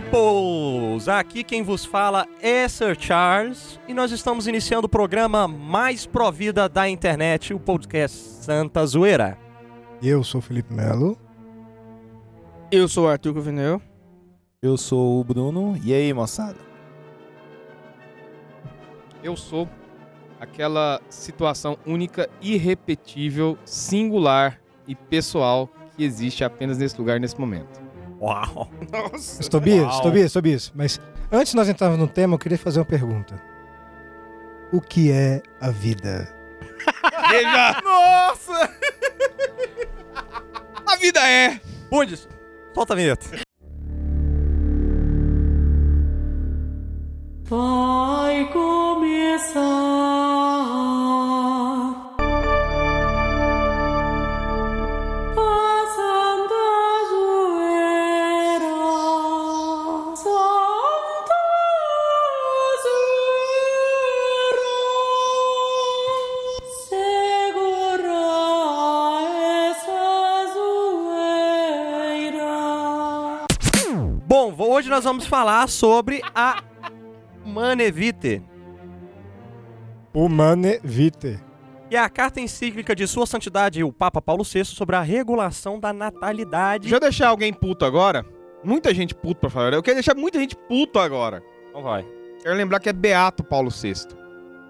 peoples! Aqui quem vos fala é Sir Charles e nós estamos iniciando o programa mais provida da internet, o podcast Santa Zoeira. Eu sou o Felipe Melo. Eu sou o Arthur Covinel. Eu sou o Bruno. E aí, moçada? Eu sou aquela situação única, irrepetível, singular e pessoal que existe apenas nesse lugar nesse momento. Uau! Nossa. Tobias, Uau. Tobias, Tobias. Mas antes de nós entrarmos no tema, eu queria fazer uma pergunta. O que é a vida? Veja! Nossa! A vida é! Bundes, solta a vinheta. Vai começar hoje nós vamos falar sobre a Manevite, Humane Vitae. é a carta encíclica de Sua Santidade o Papa Paulo VI sobre a regulação da natalidade. Deixa eu deixar alguém puto agora. Muita gente puto pra falar. Eu quero deixar muita gente puto agora. Então vai. Quero lembrar que é Beato Paulo VI.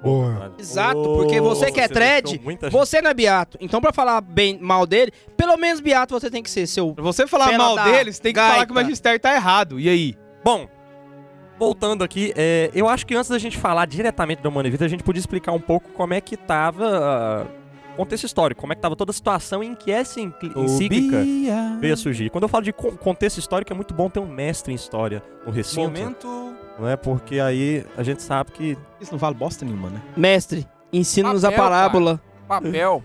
Boa. Exato, porque você que é thread, você não é beato. Então, pra falar bem mal dele, pelo menos beato você tem que ser seu. Pra você falar Pela mal da dele, você tem que gaita. falar que o magistério tá errado. E aí? Bom, voltando aqui, é, eu acho que antes da gente falar diretamente da Humana Vida, a gente podia explicar um pouco como é que tava o contexto histórico, como é que tava toda a situação em que essa encíclica veio a surgir. Quando eu falo de con- contexto histórico, é muito bom ter um mestre em história no recinto, Momento. não é? Porque aí a gente sabe que... Isso não vale bosta nenhuma, né? Mestre, ensina-nos a parábola. Papel.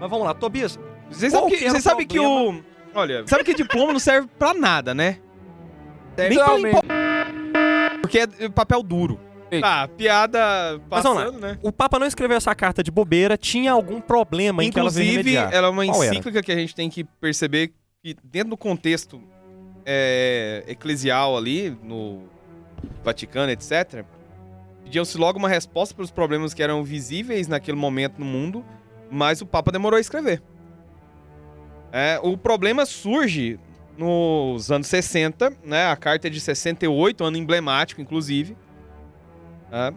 Mas vamos lá, Tobias, Vocês sabem que vocês o sabem que o... Olha, sabe que diploma não serve pra nada, né? Nem pra. Porque é papel duro. Tá, piada passando, né? o Papa não escreveu essa carta de bobeira, tinha algum problema em que ela veio Inclusive, remediar. ela é uma encíclica que a gente tem que perceber que dentro do contexto é, eclesial ali, no Vaticano, etc., pediam-se logo uma resposta para os problemas que eram visíveis naquele momento no mundo, mas o Papa demorou a escrever. É, o problema surge nos anos 60, né? A carta é de 68, ano emblemático, inclusive. É,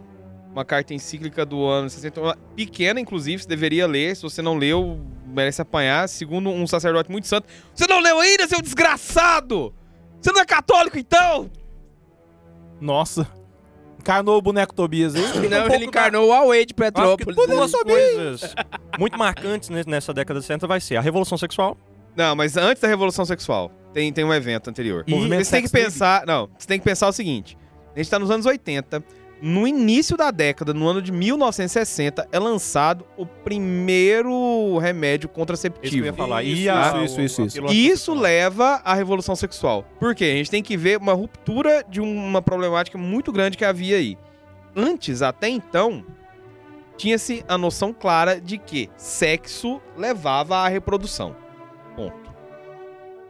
uma carta encíclica do ano 61, pequena, inclusive, você deveria ler. Se você não leu, merece apanhar. Segundo um sacerdote muito santo. Você não leu ainda, seu desgraçado! Você não é católico, então? Nossa. Encarnou o boneco Tobias aí. Não, pouco ele encarnou o Huawei de que Petrópolis. duas coisas muito marcantes ne- nessa década de 60 vai ser a Revolução Sexual Não, mas antes da Revolução Sexual, tem, tem um evento anterior. E Movimento você tem que pensar. Não, você tem que pensar o seguinte: a gente tá nos anos 80. No início da década, no ano de 1960, é lançado o primeiro remédio Isso que eu contraceptivo. ia falar. Isso, a, isso, isso, isso. E Isso anticoncepcional. leva à revolução sexual. Por quê? A gente tem que ver uma ruptura de uma problemática muito grande que havia aí. Antes, até então, tinha-se a noção clara de que sexo levava à reprodução.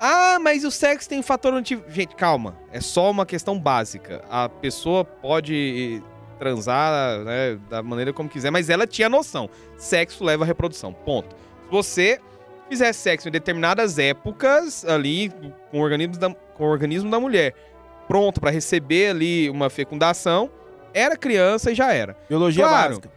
Ah, mas o sexo tem fator anti... Gente, calma. É só uma questão básica. A pessoa pode transar né, da maneira como quiser, mas ela tinha noção. Sexo leva à reprodução. Ponto. Se você fizer sexo em determinadas épocas ali com o organismo da, com o organismo da mulher pronto pra receber ali uma fecundação, era criança e já era. Biologia Claro. básica.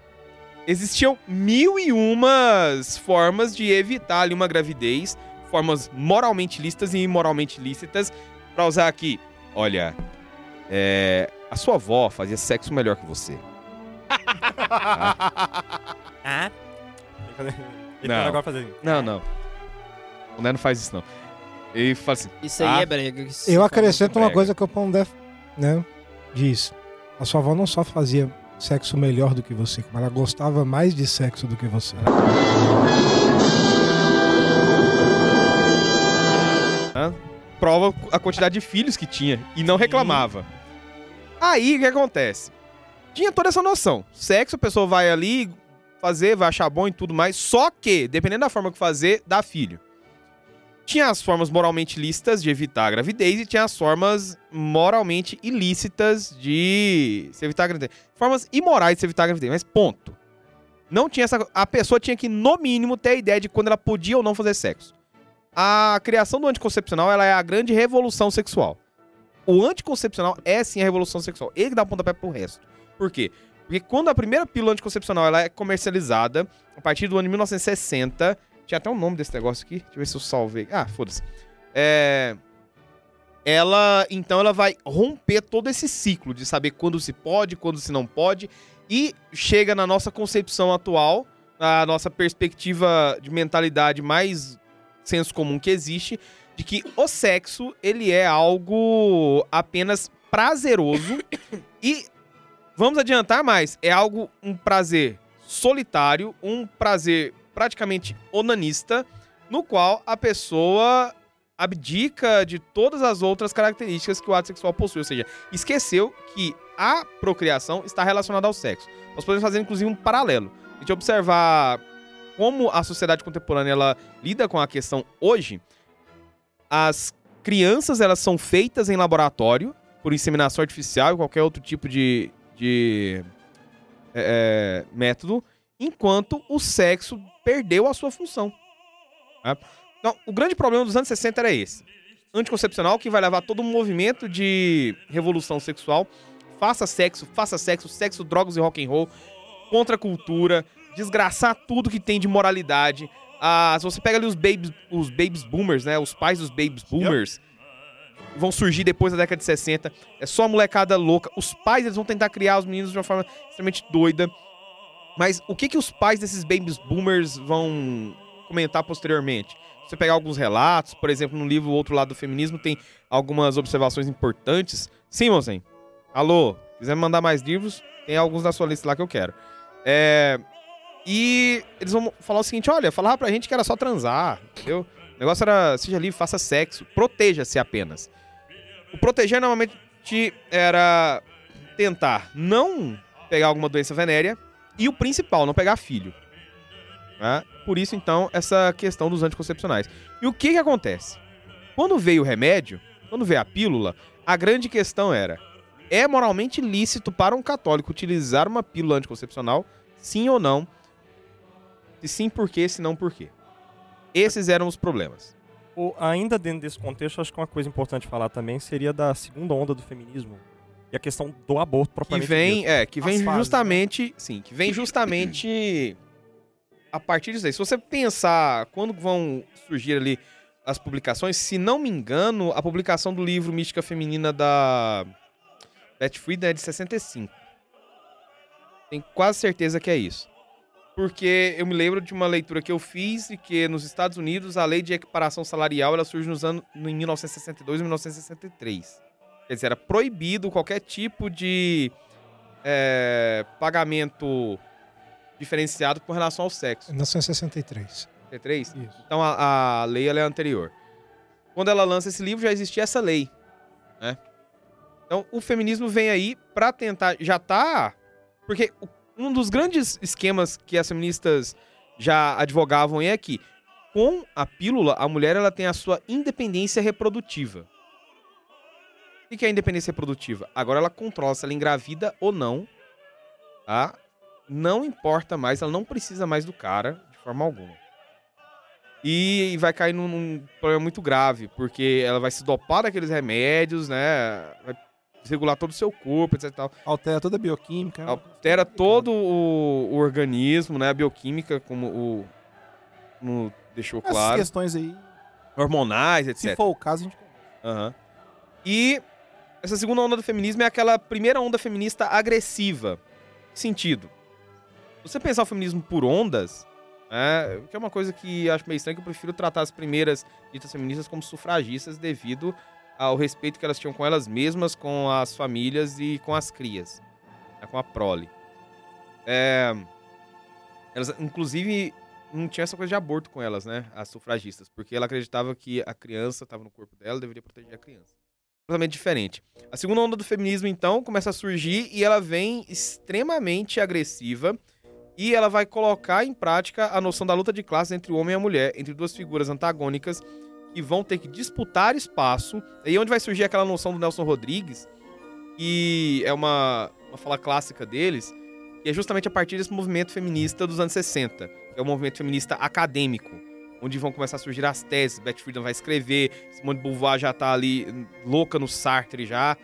Existiam mil e umas formas de evitar ali uma gravidez, formas moralmente lícitas e imoralmente lícitas, pra usar aqui. Olha, é, a sua avó fazia sexo melhor que você. Ah. Ele Não. agora fazer. Não, não. O Né não faz isso não. Ele fala assim, Isso aí Ah. é brega. isso Eu é acrescento uma brega. coisa que o Pão Def, né, diz. A sua avó não só fazia sexo melhor do que você, como ela gostava mais de sexo do que você. Prova a quantidade de filhos que tinha e não reclamava. Aí o que acontece? Tinha toda essa noção. Sexo, a pessoa vai ali fazer, vai achar bom e tudo mais. Só que, dependendo da forma que fazer, dá filho. Tinha as formas moralmente lícitas de evitar a gravidez e tinha as formas moralmente ilícitas de se evitar a gravidez. Formas imorais de se evitar a gravidez, mas ponto. Não tinha essa. A pessoa tinha que, no mínimo, ter a ideia de quando ela podia ou não fazer sexo. A criação do anticoncepcional ela é a grande revolução sexual. O anticoncepcional é sim a revolução sexual. Ele dá o pontapé pro resto. Por quê? Porque quando a primeira pílula anticoncepcional ela é comercializada, a partir do ano de 1960, tinha até um nome desse negócio aqui, deixa eu ver se eu salvei. Ah, foda-se. É, ela, então, ela vai romper todo esse ciclo de saber quando se pode, quando se não pode, e chega na nossa concepção atual, na nossa perspectiva de mentalidade mais senso comum que existe, de que o sexo, ele é algo apenas prazeroso e vamos adiantar mais, é algo um prazer solitário, um prazer praticamente onanista, no qual a pessoa abdica de todas as outras características que o ato sexual possui, ou seja, esqueceu que a procriação está relacionada ao sexo. Nós podemos fazer inclusive um paralelo. A gente observar como a sociedade contemporânea ela lida com a questão hoje, as crianças elas são feitas em laboratório por inseminação artificial e qualquer outro tipo de, de é, é, método, enquanto o sexo perdeu a sua função. né? Então, o grande problema dos anos 60 era esse. Anticoncepcional que vai levar todo um movimento de revolução sexual. Faça sexo, faça sexo, sexo, drogas e rock and roll, contra a cultura, desgraçar tudo que tem de moralidade. Ah, se você pega ali os babies, os babies boomers, né? Os pais dos babies boomers vão surgir depois da década de 60. É só molecada louca. Os pais eles vão tentar criar os meninos de uma forma extremamente doida. Mas o que que os pais desses babies boomers vão comentar posteriormente? Você pegar alguns relatos, por exemplo, no livro O Outro Lado do Feminismo, tem algumas observações importantes. Sim, moçem. Alô, quiser mandar mais livros, tem alguns na sua lista lá que eu quero. É, E eles vão falar o seguinte: olha, falava pra gente que era só transar, entendeu? O negócio era seja livre, faça sexo, proteja-se apenas. O proteger normalmente era tentar não pegar alguma doença venérea e o principal, não pegar filho. né? Por isso, então, essa questão dos anticoncepcionais. E o que que acontece? Quando veio o remédio, quando veio a pílula, a grande questão era: é moralmente lícito para um católico utilizar uma pílula anticoncepcional? Sim ou não? Se sim, por quê? Se não, por quê? Esses eram os problemas. O- ainda dentro desse contexto, acho que uma coisa importante falar também seria da segunda onda do feminismo e a questão do aborto Que propriamente vem, dito. é, que As vem fases, né? justamente, sim, que vem justamente a partir disso aí. Se você pensar quando vão surgir ali as publicações, se não me engano, a publicação do livro Mística Feminina da Beth Friedan é de 65. Tenho quase certeza que é isso. Porque eu me lembro de uma leitura que eu fiz e que nos Estados Unidos a lei de equiparação salarial ela surge nos anos em 1962 e 1963. Quer dizer, era proibido qualquer tipo de é, pagamento diferenciado com relação ao sexo. 1963. 63? Isso. Então a, a lei é anterior. Quando ela lança esse livro, já existia essa lei. Né? Então o feminismo vem aí pra tentar. Já tá. Porque o- um dos grandes esquemas que as feministas já advogavam é que, com a pílula, a mulher ela tem a sua independência reprodutiva. O que é a independência reprodutiva? Agora ela controla se ela engravida ou não. Tá? Não importa mais, ela não precisa mais do cara de forma alguma. E vai cair num, num problema muito grave, porque ela vai se dopar daqueles remédios, né? Vai desregular todo o seu corpo, etc. tal. Altera toda a bioquímica. Altera todo o, o organismo, né? A bioquímica, como o. Como deixou Essas claro. questões aí, Hormonais, etc. se for o caso, a gente Aham. E essa segunda onda do feminismo é aquela primeira onda feminista agressiva. Que sentido? Se você pensar o feminismo por ondas, é, que é uma coisa que acho meio estranho, que eu prefiro tratar as primeiras ditas feministas como sufragistas devido ao respeito que elas tinham com elas mesmas, com as famílias e com as crias, né, com a prole. É, elas, inclusive, não tinha essa coisa de aborto com elas, né? As sufragistas, porque ela acreditava que a criança estava no corpo dela, deveria proteger a criança. Totalmente diferente. A segunda onda do feminismo, então, começa a surgir e ela vem extremamente agressiva e ela vai colocar em prática a noção da luta de classes entre o homem e a mulher, entre duas figuras antagônicas que vão ter que disputar espaço. Aí é onde vai surgir aquela noção do Nelson Rodrigues, que é uma, uma fala clássica deles, que é justamente a partir desse movimento feminista dos anos 60, que é o movimento feminista acadêmico, onde vão começar a surgir as teses, Betty Friedan vai escrever, Simone de Beauvoir já tá ali louca no Sartre já,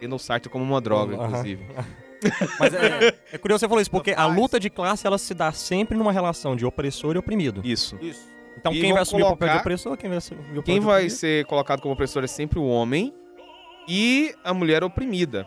tendo o Sartre como uma droga, Aham. inclusive. Mas é, é curioso você falar isso, porque a luta de classe ela se dá sempre numa relação de opressor e oprimido. Isso. Isso. Então E quem vai assumir o papel de colocar- opressor, quem vai assumir o Quem vai ser colocado como opressor é sempre o homem e a mulher oprimida.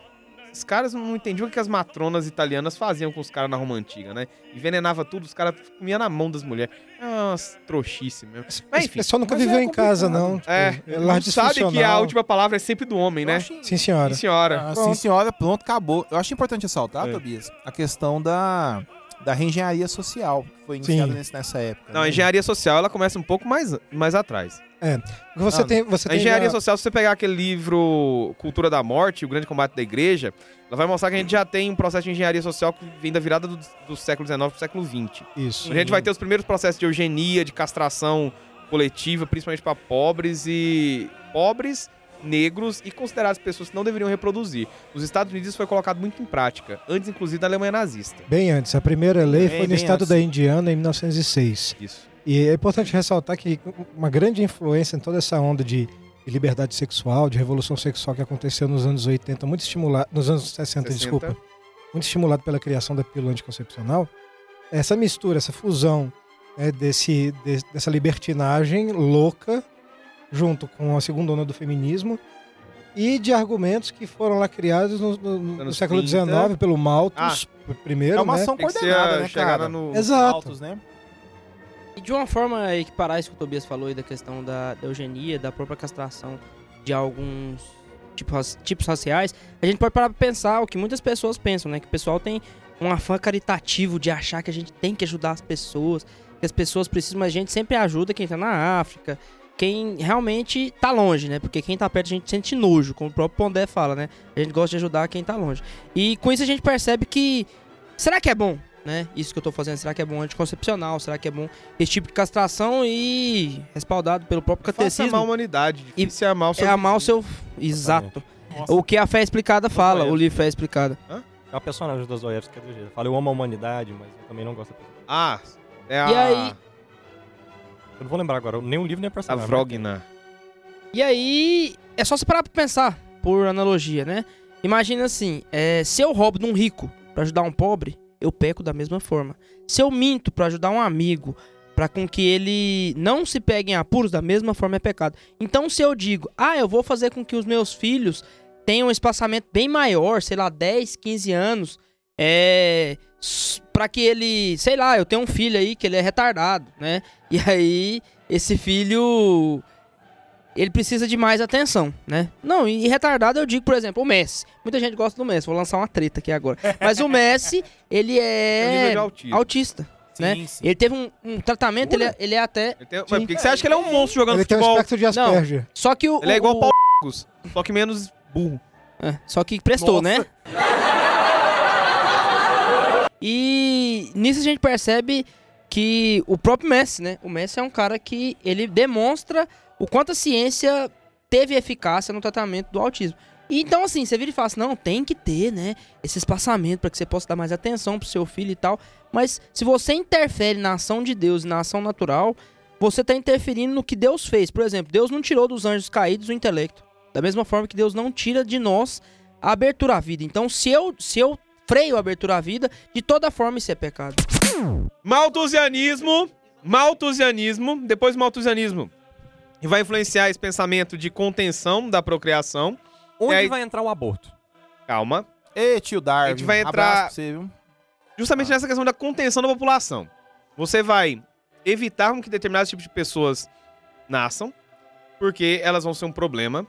Os caras não entendiam o que as matronas italianas faziam com os caras na Roma Antiga, né? Envenenava tudo, os caras comiam na mão das mulheres. É umas trouxice mesmo. Mas, Esse enfim, pessoal nunca mas viveu é em casa, não. Tipo, É, lar não sabe que a última palavra é sempre do homem, né? Sim, senhora. Sim, senhora. Ah, sim, senhora, pronto, acabou. Eu acho importante ressaltar, É. Tobias, a questão da, da reengenharia social, que foi iniciada nesse- nessa época. Não, a né? engenharia social ela começa um pouco mais, mais atrás. Porque Você Ah, tem, você A tem engenharia já- social, se você pegar aquele livro Cultura da Morte, O Grande Combate da Igreja, ela vai mostrar que a gente já tem um processo de engenharia social que vem da virada do, do século XIX pro século XX. Isso. A gente vai ter os primeiros processos de eugenia, de castração coletiva, principalmente para pobres e pobres, negros e consideradas pessoas que não deveriam reproduzir. Nos Estados Unidos isso foi colocado muito em prática, antes inclusive da Alemanha nazista. Bem antes. A primeira lei Bem- foi no estado antes. da Indiana em 1906. Isso. E é importante ressaltar que uma grande influência em toda essa onda de de liberdade sexual, de revolução sexual que aconteceu nos anos 80, muito estimulado, nos anos 60, 60. desculpa, muito estimulado pela criação da pílula anticoncepcional, essa mistura, essa fusão né, desse, de- dessa libertinagem louca, junto com a segunda onda do feminismo, e de argumentos que foram lá criados no, no- no século 30. XIX pelo Malthus, primeiro, É uma né? ação coordenada, a né, chegada cara? no... Exato. Altos, né? E de uma forma equiparar isso que o Tobias falou aí da questão da, da eugenia, da própria castração de alguns tipos, tipos raciais, a gente pode parar pra pensar o que muitas pessoas pensam, né? Que o pessoal tem um afã caritativo de achar que a gente tem que ajudar as pessoas, que as pessoas precisam, mas a gente sempre ajuda quem tá na África, quem realmente tá longe, né? Porque quem tá perto a gente sente nojo, como o próprio Pondé fala, né? A gente gosta de ajudar quem tá longe. E com isso a gente percebe que será que é bom, né? Isso que eu tô fazendo, será que é bom anticoncepcional? Será que é bom esse tipo de castração e respaldado pelo próprio Fácil amar a catecismo? humanidade, difícil é amar o seu É amar o seu exato. Nossa. O que a fé explicada fala, o livro Fé Explicada. É o personagem do Dostoiévski que é do jeito. Fala, eu amo a humanidade, mas eu também não gosto da pessoa. Ah, é a... E aí- Eu não vou lembrar agora, nem o livro nem a A personagem. Vrogna. E aí, é só se parar pra pensar, por analogia, né? Imagina assim, é, se eu roubo de um rico pra ajudar um pobre, eu peco da mesma forma. Se eu minto pra ajudar um amigo, pra com que ele não se pegue em apuros, da mesma forma é pecado. Então, se eu digo, ah, eu vou fazer com que os meus filhos tenham um espaçamento bem maior, sei lá, 10, 15 anos, é. Pra que ele. Sei lá, eu tenho um filho aí que ele é retardado, né? E aí, esse filho ele precisa de mais atenção, né? Não, e retardado eu digo, por exemplo, o Messi. Muita gente gosta do Messi, vou lançar uma treta aqui agora. Mas o Messi, ele É um nível é autista. né? Sim, sim. Ele teve um, um tratamento, ele é, ele é até. Ele tem- Mas por que você acha que ele é um monstro jogando Ele tem um futebol? espectro de Asperger. Só que o. Ele é igual o, o Paulo só que menos burro. É, só que prestou, Nossa. né? E nisso a gente percebe que o próprio Messi, né? O Messi é um cara que ele demonstra o quanto a ciência teve eficácia no tratamento do autismo. Então, assim, você vira e fala assim, não, tem que ter, né? Esse espaçamento para que você possa dar mais atenção pro seu filho e tal. Mas se você interfere na ação de Deus e na ação natural, você tá interferindo no que Deus fez. Por exemplo, Deus não tirou dos anjos caídos o intelecto. Da mesma forma que Deus não tira de nós a abertura à vida. Então, se eu, se eu freio a abertura à vida, de toda forma isso é pecado. Malthusianismo, malthusianismo, depois malthusianismo. E vai influenciar esse pensamento de contenção da procriação. Onde aí- vai entrar o aborto? Calma. Ei, tio Darwin. A gente vai abraço entrar- pra você, viu? Justamente nessa questão da contenção da população. Você vai evitar com que determinados tipos de pessoas nasçam, porque elas vão ser um problema.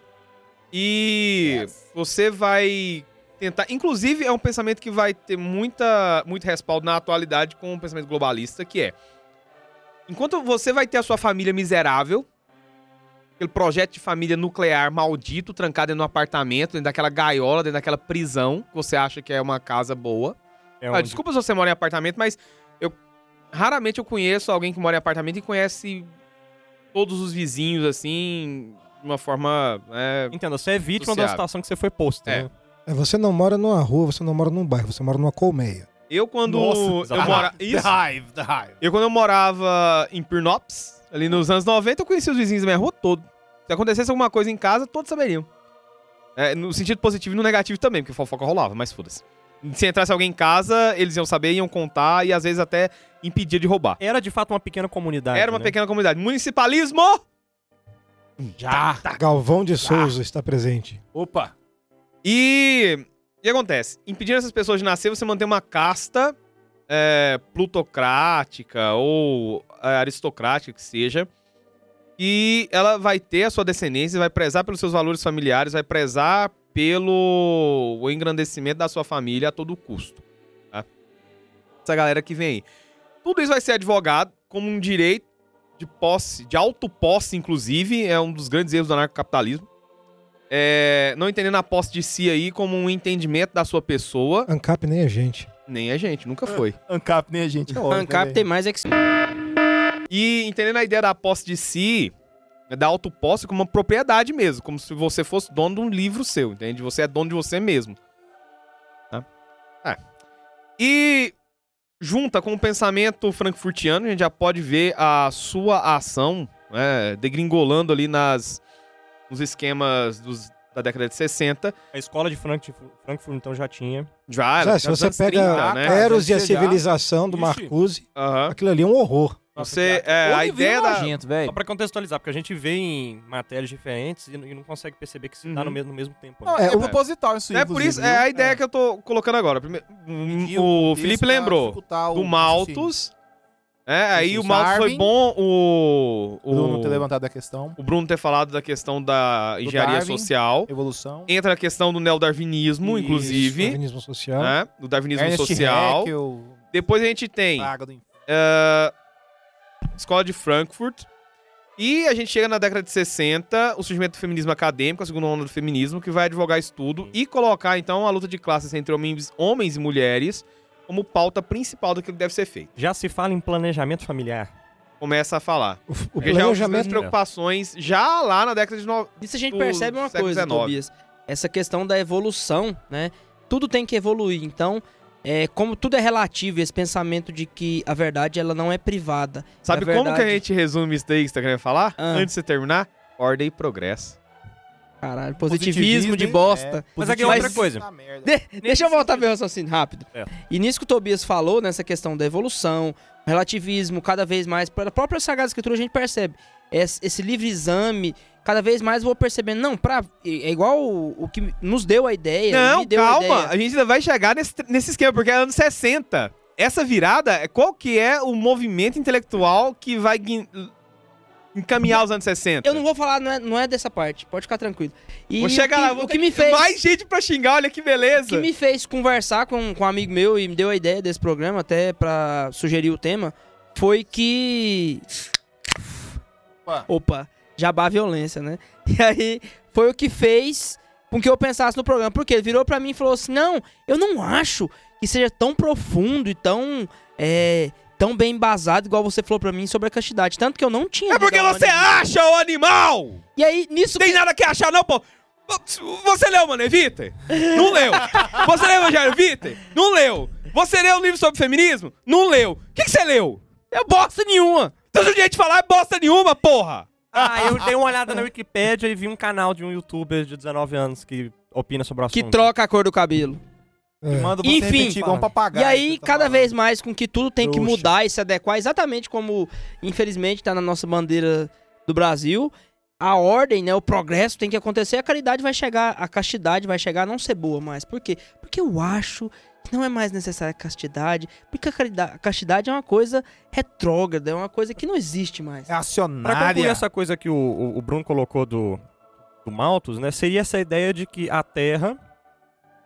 E você vai tentar. Inclusive, é um pensamento que vai ter muita, muito respaldo na atualidade com o pensamento globalista, que é. Enquanto você vai ter a sua família miserável, aquele projeto de família nuclear maldito, trancado dentro de um apartamento, dentro daquela gaiola, dentro daquela prisão, que você acha que é uma casa boa. É Ah, desculpa se você mora em apartamento, mas eu raramente eu conheço alguém que mora em apartamento e conhece todos os vizinhos, assim, de uma forma. né, Entenda, você é vítima da situação que você foi posta, É. né? É, você não mora numa rua, você não mora num bairro, você mora numa colmeia. Eu quando Nossa, eu mora The isso. Hive, The Hive. Eu quando eu morava em Pirnops, ali nos anos 90, eu conhecia os vizinhos da minha rua todo. Se acontecesse alguma coisa em casa, todos saberiam. É, no sentido positivo e no negativo também, porque fofoca rolava, mas foda-se. Se entrasse alguém em casa, eles iam saber, iam contar e às vezes até impedir de roubar. Era de fato uma pequena comunidade. Era uma né? pequena comunidade. Municipalismo! Já. Galvão de Souza está presente. Opa. E o que acontece? Impedindo essas pessoas de nascer, você mantém uma casta é, plutocrática ou é, aristocrática que seja. E ela vai ter a sua descendência, vai prezar pelos seus valores familiares, vai prezar pelo o engrandecimento da sua família a todo custo. tá? Essa galera que vem aí. Tudo isso vai ser advogado como um direito de posse, de autoposse, inclusive, é um dos grandes erros do anarcocapitalismo. É, não entendendo a posse de si aí como um entendimento da sua pessoa, ANCAP nem a gente. nem a gente, nunca foi. Ancap nem a gente é óbvio, Ancap né, tem mais é que... E entendendo a ideia da posse de si, da autoposse como uma propriedade mesmo, como se você fosse dono de um livro seu, entende? Você é dono de você mesmo. Tá? É. E junta com o pensamento frankfurtiano, a gente já pode ver a sua ação né, degringolando ali nas, nos esquemas dos- da década de 60. A escola de Frankfurt, Frankfurt então já tinha. Já, Já, se você pega 30, né? Eros e a civilização do Ixi. Marcuse, Aham. aquilo ali é um horror. Você, é, a ideia da... Nojento, Só pra contextualizar, porque a gente vê em matérias diferentes e, e não consegue perceber que se tá Uhum. no mesmo, no mesmo tempo. Não, né? é, proposital isso, É por isso, é a viu? ideia que eu tô colocando agora. Primeiro, o contexto Felipe lembrou o do. Malthus. É, aí o Malthus foi bom o, O Bruno ter levantado a questão. o Bruno ter falado da questão da engenharia Darwin. social. Evolução. Entra a questão do neodarwinismo, Isso, inclusive. Darwinismo social. Né? Do darwinismo Ernest social. Haeckel, Depois a gente tem ah, Escola de Frankfurt. E a gente chega na década de 60, o surgimento do feminismo acadêmico, a segunda onda do feminismo, que vai advogar estudo e colocar, então, a luta de classes entre homens, homens e mulheres como pauta principal daquilo que deve ser feito. Já se fala em planejamento familiar. Começa a falar. O, o já é planejamento. preocupações já lá na década de 90. Isso a gente do percebe uma coisa. Tobias. Essa questão da evolução, né? Tudo tem que evoluir. Então, é, como tudo é relativo, esse pensamento de que a verdade ela não é privada. Sabe como que a gente resume isso daí que você tá querendo falar? Ah. Antes de você terminar? Ordem e progresso. Caralho, positivismo, de bosta. Mas aqui é outra coisa. De- deixa eu voltar meu raciocínio rápido. É. E nisso que o Tobias falou, nessa questão da evolução, relativismo, cada vez mais, pela própria Sagrada Escritura a gente percebe. Esse, esse livre exame, cada vez mais eu vou percebendo. Não, pra, é igual o, o que nos deu a ideia. Não, me deu a calma. ideia. A gente ainda vai chegar nesse, nesse esquema, porque é anos 60. Essa virada, é- qual que é o movimento intelectual que vai encaminhar os anos 60? Eu não vou falar, não é, não é dessa parte, pode ficar tranquilo. E Vou chegar o que, lá, vou o que me fez. Mais gente pra xingar, olha que beleza. O que me fez conversar com, com um amigo meu e me deu a ideia desse programa, até pra sugerir o tema, foi que. Opa. Opa, jabá violência, né? E aí foi o que fez com que eu pensasse no programa. Porque ele virou pra mim e falou assim: Não, eu não acho que seja tão profundo e tão. É, tão bem embasado igual você falou pra mim sobre a castidade. Tanto que eu não tinha. É porque a você acha o animal! E aí, nisso. Tem nada que achar, não, pô. Você leu Mano Evita? Não leu. Você leu Evangelho Vitae? Não leu. Você leu o livro sobre feminismo? Não leu. O que, que você leu? É bosta nenhuma. Então se o jeito de falar é bosta nenhuma, porra! Ah, eu dei uma olhada na Wikipédia e vi um canal de um youtuber de 19 anos que opina sobre o assunto. Que troca a cor do cabelo. É. Manda você Enfim. repetir igual um papagaio. E aí, que tá cada falando. vez mais com que tudo tem que Trouxa. mudar e se adequar, exatamente como, infelizmente, tá na nossa bandeira do Brasil. A ordem, né, o progresso tem que acontecer, a caridade vai chegar, a castidade vai chegar a não ser boa mais. Por quê? Porque eu acho que não é mais necessária a castidade, porque a, caridade, a castidade é uma coisa retrógrada, é uma coisa que não existe mais. É Pra acionária. concluir essa coisa que o, o, o Bruno colocou do, do Malthus, né? Seria essa ideia de que a Terra,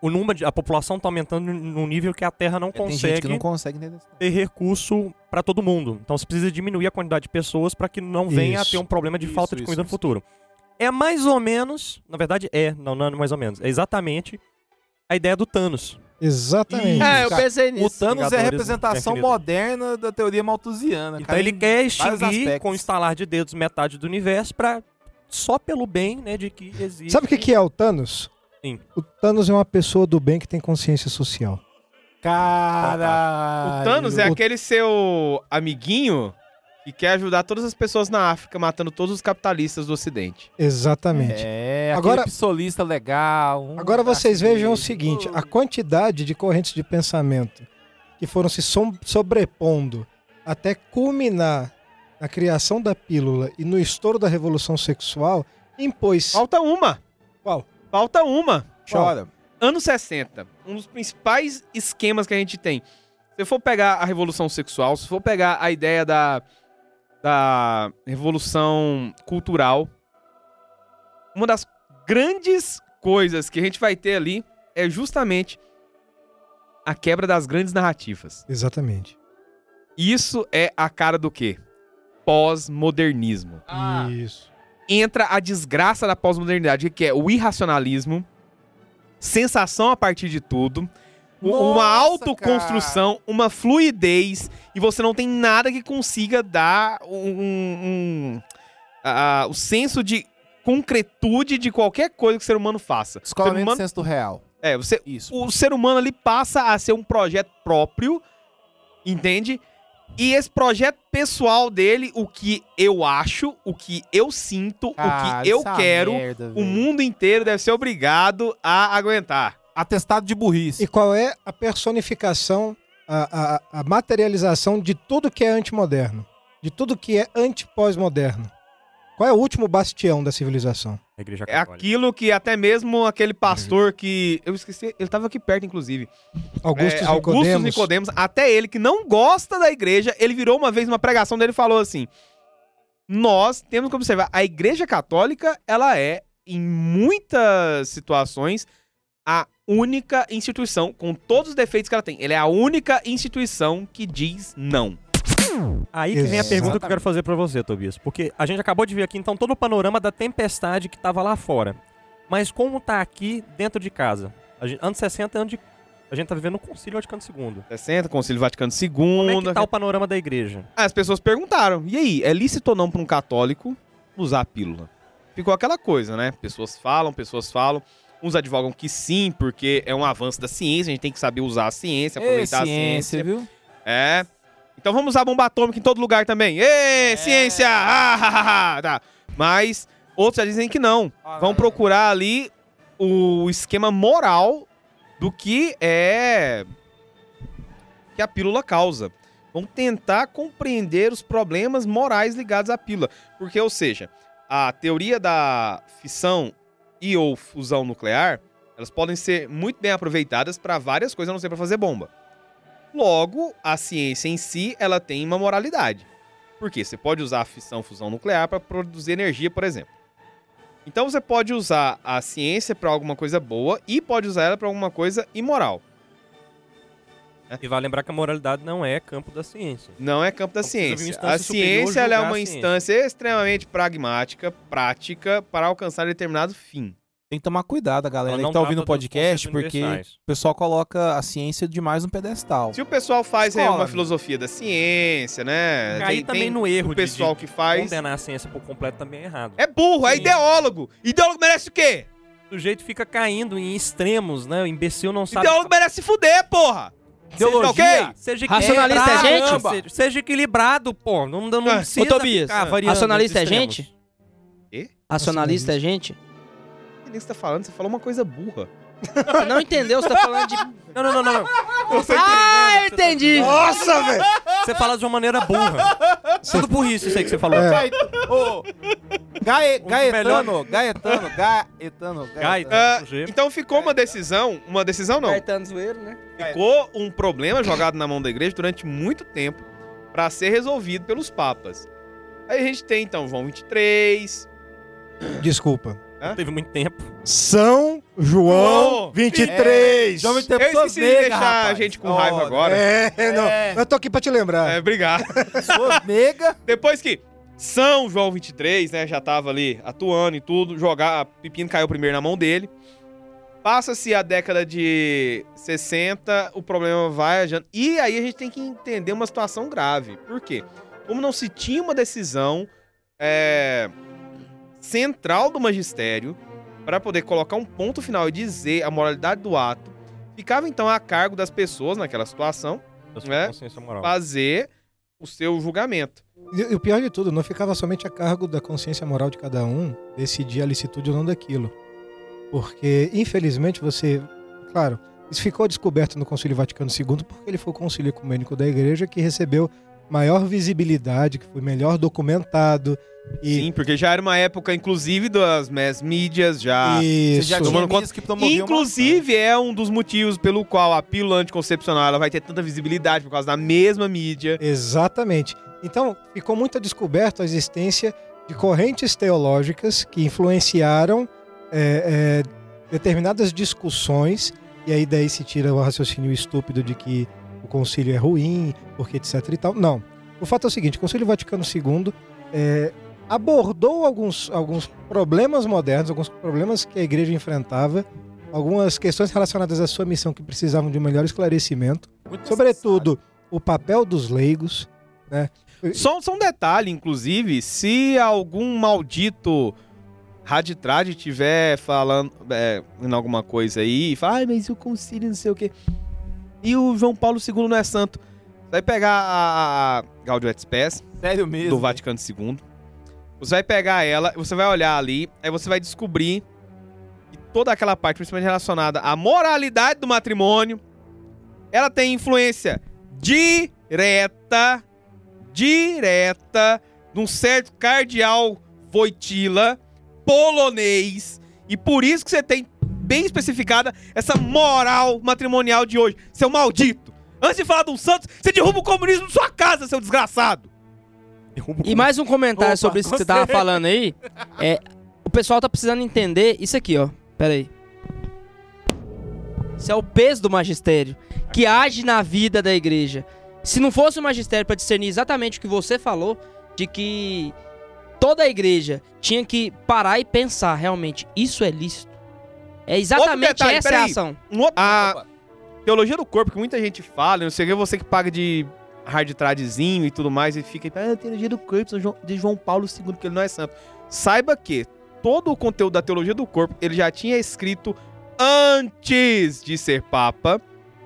o número de, a população tá aumentando num nível que a Terra não É, Tem gente consegue que não consegue ter recurso pra todo mundo. Então você precisa diminuir a quantidade de pessoas pra que não venha Isso. a ter um problema de Isso, falta de isso, comida no isso. futuro. É mais ou menos, na verdade é, não, não é mais ou menos, é exatamente a ideia do Thanos. Exatamente. É, eu pensei O nisso. Thanos é a Vingadores representação moderna da teoria malthusiana. Então cara, ele quer extinguir com o instalar de dedos metade do universo pra só pelo bem, né, de que existe. Sabe o que, que é o Thanos? Sim. O Thanos é uma pessoa do bem que tem consciência social. Caralho. O Thanos é o- aquele seu amiguinho que quer ajudar todas as pessoas na África, matando todos os capitalistas do Ocidente. Exatamente. É, Agora- psolista legal. um Agora vocês vejam o seguinte: a quantidade de correntes de pensamento que foram se sobrepondo até culminar na criação da pílula e no estouro da revolução sexual impôs. Falta uma. Qual? Falta uma. Chora. Anos 60, um dos principais esquemas que a gente tem. Se for pegar a revolução sexual, se for pegar a ideia da, da revolução cultural, uma das grandes coisas que a gente vai ter ali é justamente a quebra das grandes narrativas. Exatamente. Isso é a cara do quê? Pós-modernismo. Isso. Entra a desgraça da pós-modernidade, que é o irracionalismo, sensação a partir de tudo, u- uma Nossa, autoconstrução, uma fluidez, e você não tem nada que consiga dar um, um- a- o senso de concretude de qualquer coisa que o ser humano faça. Escolamento humano, senso do real. é, você, Isso. o ser humano ali passa a ser um projeto próprio, entende? E esse projeto pessoal dele, o que eu acho, o que eu sinto, Cara, o que eu essa quero, merda, o mundo inteiro deve ser obrigado a aguentar. Atestado de burrice. E qual é a personificação, a, a- a materialização de tudo que é antimoderno? De tudo que é anti-pós-moderno? Qual é o último bastião da civilização? A igreja É católica. aquilo que até mesmo aquele pastor que. Eu esqueci, ele tava aqui perto, inclusive. Augustus é, Augustus Nicodemos. Nicodemos, até ele que não gosta da igreja, ele virou uma vez uma pregação dele e falou assim: Nós temos que observar, a igreja católica, ela é, em muitas situações, a única instituição, com todos os defeitos que ela tem. Ela é a única instituição que diz não. Aí que vem a pergunta que eu quero fazer pra você, Tobias. Porque a gente acabou de ver aqui, então, todo o panorama da tempestade que tava lá fora. Mas como tá aqui dentro de casa? A gente, anos 60 é onde a gente tá vivendo o Concílio Vaticano II. 60, Concílio Vaticano II. Como é que tá o panorama da igreja? As pessoas perguntaram: e aí, é lícito ou não para um católico usar a pílula? Ficou aquela coisa, né? Pessoas falam, pessoas falam. Uns advogam que sim, porque é um avanço da ciência, a gente tem que saber usar a ciência, Ei, aproveitar ciência, a ciência. viu? É. Então vamos usar bomba atômica em todo lugar também. Ê, ciência! Ah. Tá. Mas outros já dizem que não. Vão procurar ali o esquema moral do que é que a pílula causa. Vão tentar compreender os problemas morais ligados à pílula. Porque, ou seja, a teoria da fissão e ou fusão nuclear, elas podem ser muito bem aproveitadas para várias coisas, a não ser para fazer bomba. Logo, a ciência em si, ela tem uma moralidade. Por quê? Você pode usar a fissão, fusão nuclear para produzir energia, por exemplo. Então você pode usar a ciência para alguma coisa boa e pode usar ela para alguma coisa imoral. E vale lembrar que a moralidade não é campo da ciência. Não é campo da Então ciência. A ciência é uma instância extremamente pragmática, prática, para alcançar determinado fim. Tem que tomar cuidado, galera, Ela que não tá ouvindo o podcast, porque o pessoal coloca a ciência demais no pedestal. Se o pessoal faz aí uma filosofia da ciência, né? Cair tem- também tem no erro o de- pessoal de que faz. Condenar a ciência por completo também é errado. É burro, é Sim. ideólogo. Ideólogo merece o quê? O sujeito fica caindo em extremos, né? O imbecil não sabe. Ideólogo merece se fuder, porra! Ideologia. ok? Seja Racionalista é equilibrado, gente? Seja, seja equilibrado, pô. Não, não Ah, ô, precisa Ô, Tobias, ficar variando racionalista é gente? Quê? Racionalista é gente? O que você tá falando? Você falou uma coisa burra. Você não entendeu, você tá falando de... Não, não, não, não. Ah, entendendo tá entendi! dizendo. Nossa, velho! Você fala de uma maneira burra. Tudo burrice isso aí que você falou. É. Gae- dos Gaetano, Gaetano, Gaetano, Gaetano. tá, G. então ficou uma decisão, uma decisão não. Caetano zoeiro, né? Ficou um problema jogado na mão da igreja durante muito tempo para ser resolvido pelos papas. Aí a gente tem então João 23, Desculpa. Não teve muito tempo. São João Oh, 23. Jovem tem Eu pessoas esqueci de deixar a gente com raiva agora. É, não. É. Eu tô aqui pra te lembrar. É, obrigado. Pessoas negras. Depois que São João 23, né, já tava ali atuando e tudo, jogar, Pepino caiu primeiro na mão dele. Passa-se a década de 60, o problema vai adiante. E aí a gente tem que entender uma situação grave. Por quê? Como não se tinha uma decisão é, central do magistério para poder colocar um ponto final e dizer a moralidade do ato, ficava então a cargo das pessoas naquela situação É. moral. fazer o seu julgamento. E, e o pior de tudo, não ficava somente a cargo da consciência moral de cada um decidir a licitude ou não daquilo. Porque, infelizmente, você. Claro, isso ficou descoberto no Concílio Vaticano II porque ele foi o concílio ecumênico da igreja que recebeu maior visibilidade, que foi melhor documentado. E Sim, porque já era uma época, inclusive, das mass mídias, já. Você isso. já tinha Tomando conta- que Inclusive, é um dos motivos pelo qual a pílula anticoncepcional ela vai ter tanta visibilidade por causa da mesma mídia. Exatamente. Então, ficou muito descoberto a existência de correntes teológicas que influenciaram é, é, determinadas discussões, e aí daí se tira o raciocínio estúpido de que o concílio é ruim, porque etc e tal. Não. O fato é o seguinte, o Concílio Vaticano II é, abordou alguns, alguns problemas modernos, alguns problemas que a igreja enfrentava, algumas questões relacionadas à sua missão que precisavam de um melhor esclarecimento, Muito sobretudo o papel dos leigos, Só, só um detalhe, inclusive, se algum maldito raditrade tiver falando é, em alguma coisa aí, e fala, ai, mas o concílio, não sei o quê. E o João Paulo II não é santo. Você vai pegar a, a Gaudium et Spes, Sério mesmo. do Vaticano II. Você vai pegar ela, você vai olhar ali, aí você vai descobrir que toda aquela parte, principalmente relacionada à moralidade do matrimônio, ela tem influência direta, direta, de um certo cardeal Voitila, polonês, e por isso que você tem bem especificada essa moral matrimonial de hoje, seu maldito. Antes de falar de um santos, você derruba o comunismo na sua casa, seu desgraçado. Derruba o E mais um comentário Opa, sobre isso que você tava falando aí. É, o pessoal tá precisando entender isso aqui, ó. Pera aí. Isso é o peso do magistério que age na vida da igreja. Se não fosse o magistério para discernir exatamente o que você falou, de que toda a igreja tinha que parar e pensar, realmente, isso é lícito. É exatamente detalhe, essa é a ação. Um outro- a Opa. teologia do corpo, que muita gente fala, não sei o que, você que paga de hard tradezinho e tudo mais, e fica aí, ah, teologia do corpo de João Paulo II, porque ele não é santo. Saiba que todo o conteúdo da teologia do corpo, ele já tinha escrito antes de ser papa,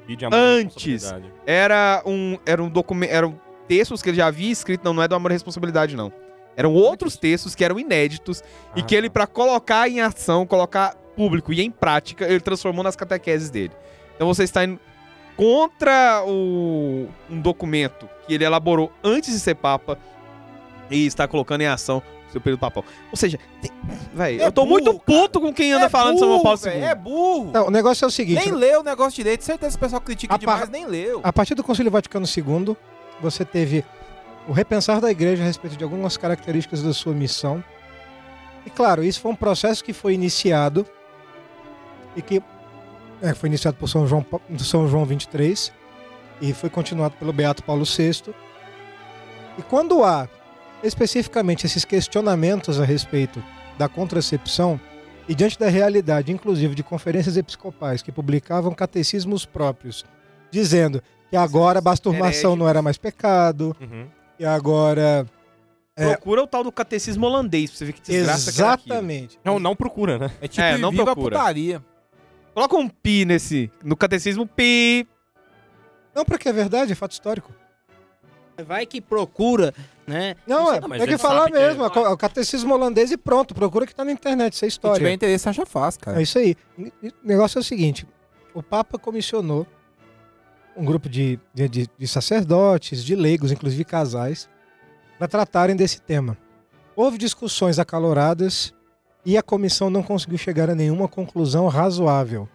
Vídeo amor e Antes. era um era um documento, eram textos que ele já havia escrito, não, não é do amor e responsabilidade não. Eram outros textos que eram inéditos e Ah, que ele pra colocar em ação, colocar público e em prática, ele transformou nas catequeses dele. Então você está indo contra o um documento que ele elaborou antes de ser papa e está colocando em ação o seu período papal. Ou seja, tem... véi, É eu tô burro, muito puto com quem anda É falando de São burro, Paulo II. É burro. Não, o negócio é o seguinte: Nem leu o negócio direito. Certeza que o pessoal critica A demais, par- nem leu. a partir do Concílio Vaticano II, você teve o repensar da igreja a respeito de algumas características da sua missão. E claro, isso foi um processo que foi iniciado e que é, foi iniciado por São João, São João 23 e foi continuado pelo Beato Paulo VI. E quando há especificamente esses questionamentos a respeito da contracepção e diante da realidade, inclusive de conferências episcopais que publicavam catecismos próprios, dizendo que agora a masturbação não era mais pecado, Uhum. e agora É. Procura o tal do catecismo holandês pra você ver que desgraça que era aquilo. exatamente. Não, não procura, né? É tipo É, não viva a procura. putaria. Coloca um pi nesse. No catecismo, pi. Não, porque é verdade, é fato histórico. Vai que procura, né? Não, é, Não, mas é que falar sabe que é- mesmo. O catecismo holandês e pronto. Procura que tá na internet, isso é Se tiver história. interesse, acha fácil, cara. É isso aí. O negócio é o seguinte: o Papa comissionou um grupo de, de, de- de sacerdotes, de leigos, inclusive casais, para tratarem desse tema. Houve discussões acaloradas e a comissão não conseguiu chegar a nenhuma conclusão razoável.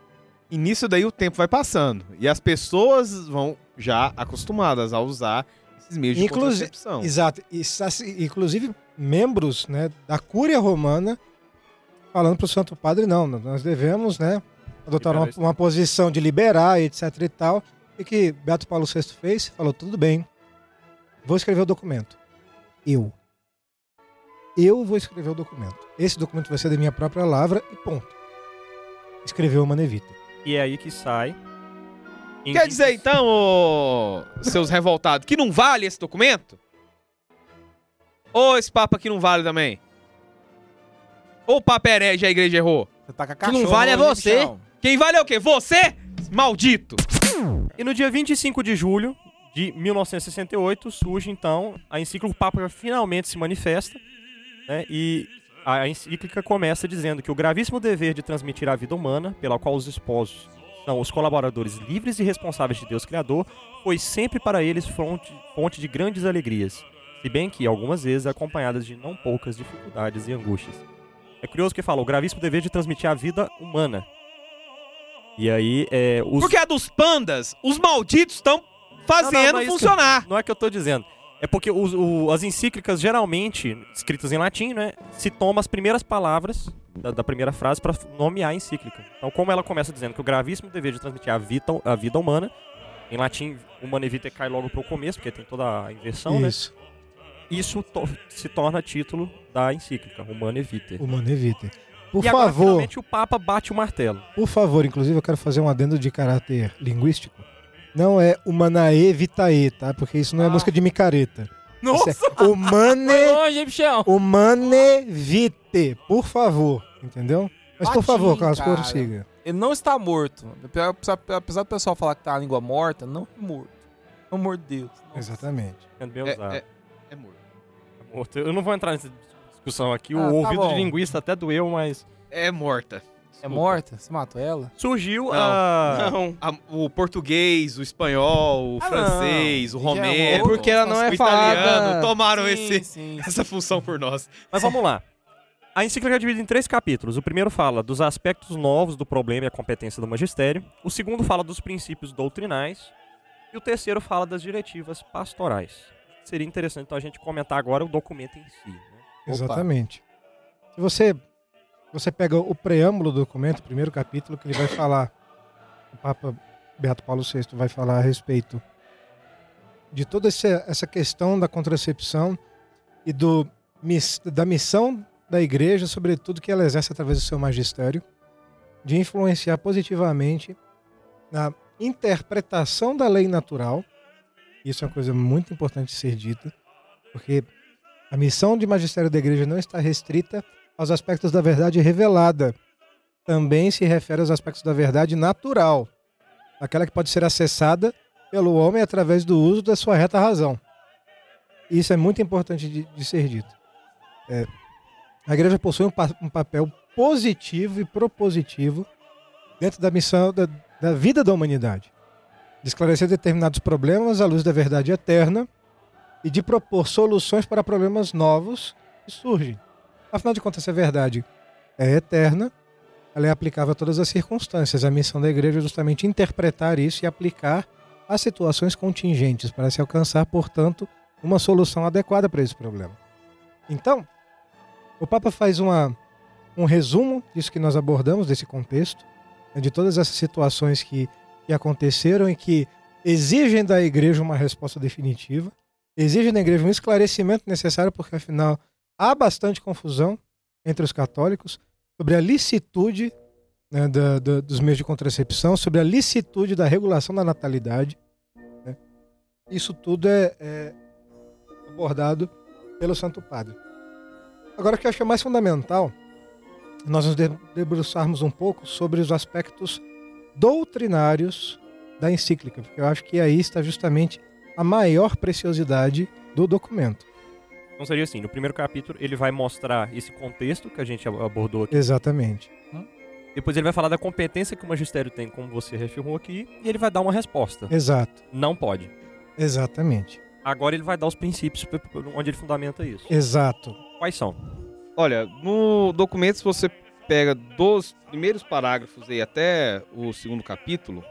E nisso daí o tempo vai passando. E as pessoas vão já acostumadas a usar esses meios de Inclusi- contracepção. Exato. E, inclusive, membros né, da Cúria Romana falando para o Santo Padre, não, nós devemos né, adotar uma, uma posição de liberar, etc e tal. E que Beato Paulo VI fez, falou, tudo bem, vou escrever o documento. Eu. Eu vou escrever o documento. Esse documento vai ser da minha própria palavra e ponto. escreveu o Manevita. E é aí que sai. Quer 20 dizer, então, ô, seus revoltados, que não vale esse documento? Ou esse Papa aqui não vale também? Ou o Papa herege a igreja errou? Você tá com a Que não vale é você. Quem vale é o quê? Você? Maldito! E no dia 25 de julho de 1968 surge então a encíclica, o Papa finalmente se manifesta, né, e a encíclica começa dizendo que o gravíssimo dever de transmitir a vida humana, pela qual os esposos são os colaboradores livres e responsáveis de Deus Criador, foi sempre para eles fonte, fonte de grandes alegrias, se bem que algumas vezes acompanhadas de não poucas dificuldades e angústias. É curioso que fala o gravíssimo dever de transmitir a vida humana. E aí, é, os... Porque a dos pandas, os malditos estão fazendo Não, não, não é que- funcionar. Não é que eu tô dizendo. É porque os- o- as encíclicas, geralmente, escritas em latim, né? Se toma as primeiras palavras da, da primeira frase para nomear a encíclica. Então, como ela começa dizendo que o gravíssimo dever de transmitir a vida, a vida humana, em latim, Humane Vitae cai logo pro começo, porque tem toda a inversão, né? Isso, Isso to- se torna título da encíclica, Humane Vitae. o Manevita. Por e agora, favor, finalmente, o Papa bate o martelo. por favor, inclusive eu quero fazer um adendo de caráter linguístico. Não é Humanae Vitae, tá? Porque isso não é Ah. música de micareta. Nossa! Isso é Humane, longe, bichão? humane Vitae, por favor, entendeu? Mas por favor, Carlos, cara. prossiga. Ele não está morto. Apesar do pessoal falar que tá a língua morta, não é morto. Pelo amor de Deus. Nossa. Exatamente. Sendo bem É, usado. é, é morto. Morto. Eu não vou entrar nessa discussão aqui. Ah, o tá ouvido de bom. linguista até doeu, mas... É morta. É morta? Você matou ela? Surgiu Não. a... Não. A- o português, o espanhol, o Ah, francês, o não. Já é romeno, É porque ela não é o italiano falada. tomaram Sim, esse, sim. essa função por nós. Mas vamos lá. A encíclica é dividida em três capítulos. O primeiro fala dos aspectos novos do problema e a competência do magistério. O segundo fala dos princípios doutrinais. E o terceiro fala das diretivas pastorais. Seria interessante então a gente comentar agora o documento em si. né? Exatamente. Se você, você pega o preâmbulo do documento, o primeiro capítulo, que ele vai falar, o Papa Beato Paulo VI vai falar a respeito de toda essa, questão da contracepção e do, da missão da igreja, sobretudo que ela exerce através do seu magistério, de influenciar positivamente na interpretação da lei natural. Isso é uma coisa muito importante de ser dita, porque a missão de magistério da igreja não está restrita aos aspectos da verdade revelada. Também se refere aos aspectos da verdade natural, aquela que pode ser acessada pelo homem através do uso da sua reta razão. Isso é muito importante de, de ser dito. É, a igreja possui um, pa- um papel positivo e propositivo dentro da missão da, da vida da humanidade, de esclarecer determinados problemas à luz da verdade eterna e de propor soluções para problemas novos que surgem. Afinal de contas, se a verdade é eterna, ela é aplicável a todas as circunstâncias. A missão da igreja é justamente interpretar isso e aplicar às situações contingentes para se alcançar, portanto, uma solução adequada para esse problema. Então, o Papa faz uma, um resumo disso que nós abordamos, desse contexto, né, de todas essas situações que, que aconteceram e que exigem da igreja uma resposta definitiva exige da igreja um esclarecimento necessário, porque afinal há bastante confusão entre os católicos sobre a licitude né, da- da- dos meios de contracepção, sobre a licitude da regulação da natalidade. né. Isso tudo é, é abordado pelo Santo Padre. Agora, o que eu acho mais fundamental, nós nos de- debruçarmos um pouco sobre os aspectos doutrinários da encíclica, porque eu acho que aí está justamente a maior preciosidade do documento. Então seria assim, no primeiro capítulo ele vai mostrar esse contexto que a gente ab- abordou aqui. Exatamente. Depois ele vai falar da competência que o magistério tem, como você reafirmou aqui, e ele vai dar uma resposta. Exato. Não pode. Exatamente. Agora ele vai dar os princípios onde ele fundamenta isso. Exato. Quais são? Olha, no documento, se você pega dos primeiros parágrafos aí até o segundo capítulo,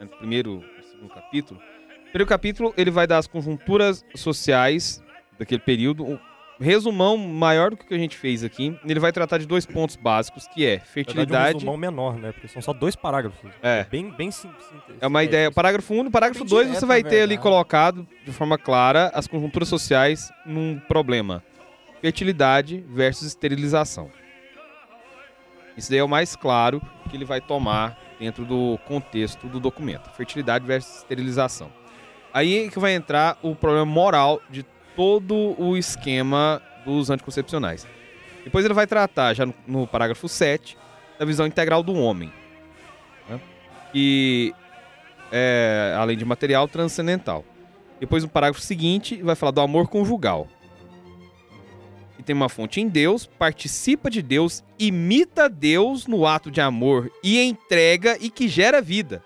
né, primeiro e segundo capítulo, no primeiro capítulo ele vai dar as conjunturas sociais daquele período, um resumão maior do que o que a gente fez aqui. Ele vai tratar de dois pontos básicos, que é Na verdade, um fertilidade. resumão menor, né? Porque são só dois parágrafos. É. Bem, bem sim, sim- É uma ideia. sintéticos. Parágrafo 1, no parágrafo Bem 2 direto, você vai na ter ali colocado de forma clara as conjunturas sociais num problema. Fertilidade versus esterilização. Isso daí é o mais claro que ele vai tomar dentro do contexto do documento. Fertilidade versus esterilização. Aí que vai entrar o problema moral de todo o esquema dos anticoncepcionais. Depois ele vai tratar, já no, no parágrafo 7, da visão integral do homem. Né? Que é, além de material, transcendental. Depois no parágrafo seguinte, vai falar do amor conjugal. Que tem uma fonte em Deus, participa de Deus, imita Deus no ato de amor e entrega e que gera vida.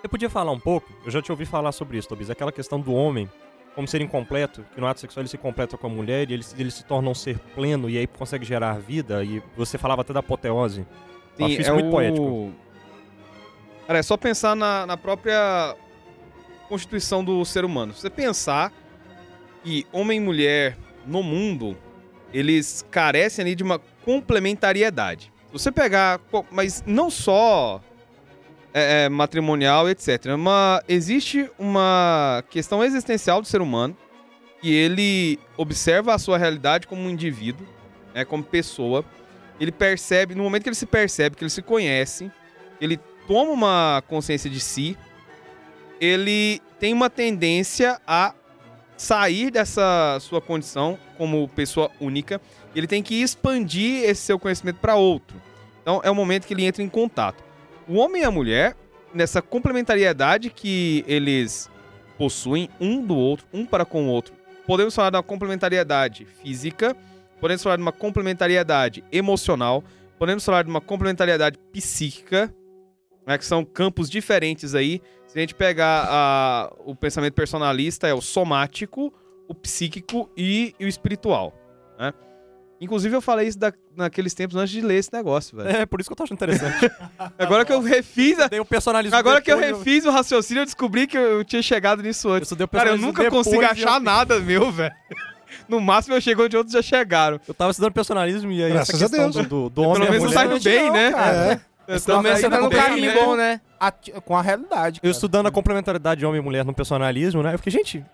Você podia falar um pouco? Eu já te ouvi falar sobre isso, Tobias. Aquela questão do homem como ser incompleto, que no ato sexual ele se completa com a mulher e ele, ele se torna um ser pleno e aí consegue gerar vida. E você falava até da apoteose. Eu isso é muito o... poético. Cara, é só pensar na, na própria constituição do ser humano. Se você pensar que homem e mulher no mundo, eles carecem ali de uma complementariedade. Se você pegar, mas não só é, é, matrimonial, etc. Existe uma questão existencial do ser humano que ele observa a sua realidade como um indivíduo, né, como pessoa. Ele percebe, no momento que ele se percebe, que ele se conhece, ele toma uma consciência de si, ele tem uma tendência a sair dessa sua condição como pessoa única. Ele tem que expandir esse seu conhecimento para outro. Então é o momento que ele entra em contato. O homem e a mulher, nessa complementariedade que eles possuem um do outro, um para com o outro, podemos falar da complementariedade física, podemos falar de uma complementariedade emocional, podemos falar de uma complementariedade psíquica, né, que são campos diferentes aí. Se a gente pegar a- o pensamento personalista, é o somático, o psíquico e, e o espiritual. Né? Inclusive, eu falei isso da- naqueles tempos antes de ler esse negócio, velho. É, por isso que eu tô achando interessante. Agora que eu refiz, a- Dei o personalismo agora que eu refiz o raciocínio, eu desculpi que eu tinha chegado nisso Eu antes. o Cara, eu nunca consigo achar eu- nada meu, velho. No máximo eu chego onde outros já chegaram. Eu tava estudando personalismo e aí Graças essa questão do, do, do homem Pelo menos mulher... sai do bem, né? É. Eu Pelo menos você tá no caminho bom, né? Com a realidade. Eu estudando a complementaridade de homem e mulher no personalismo, né? Eu fiquei, gente,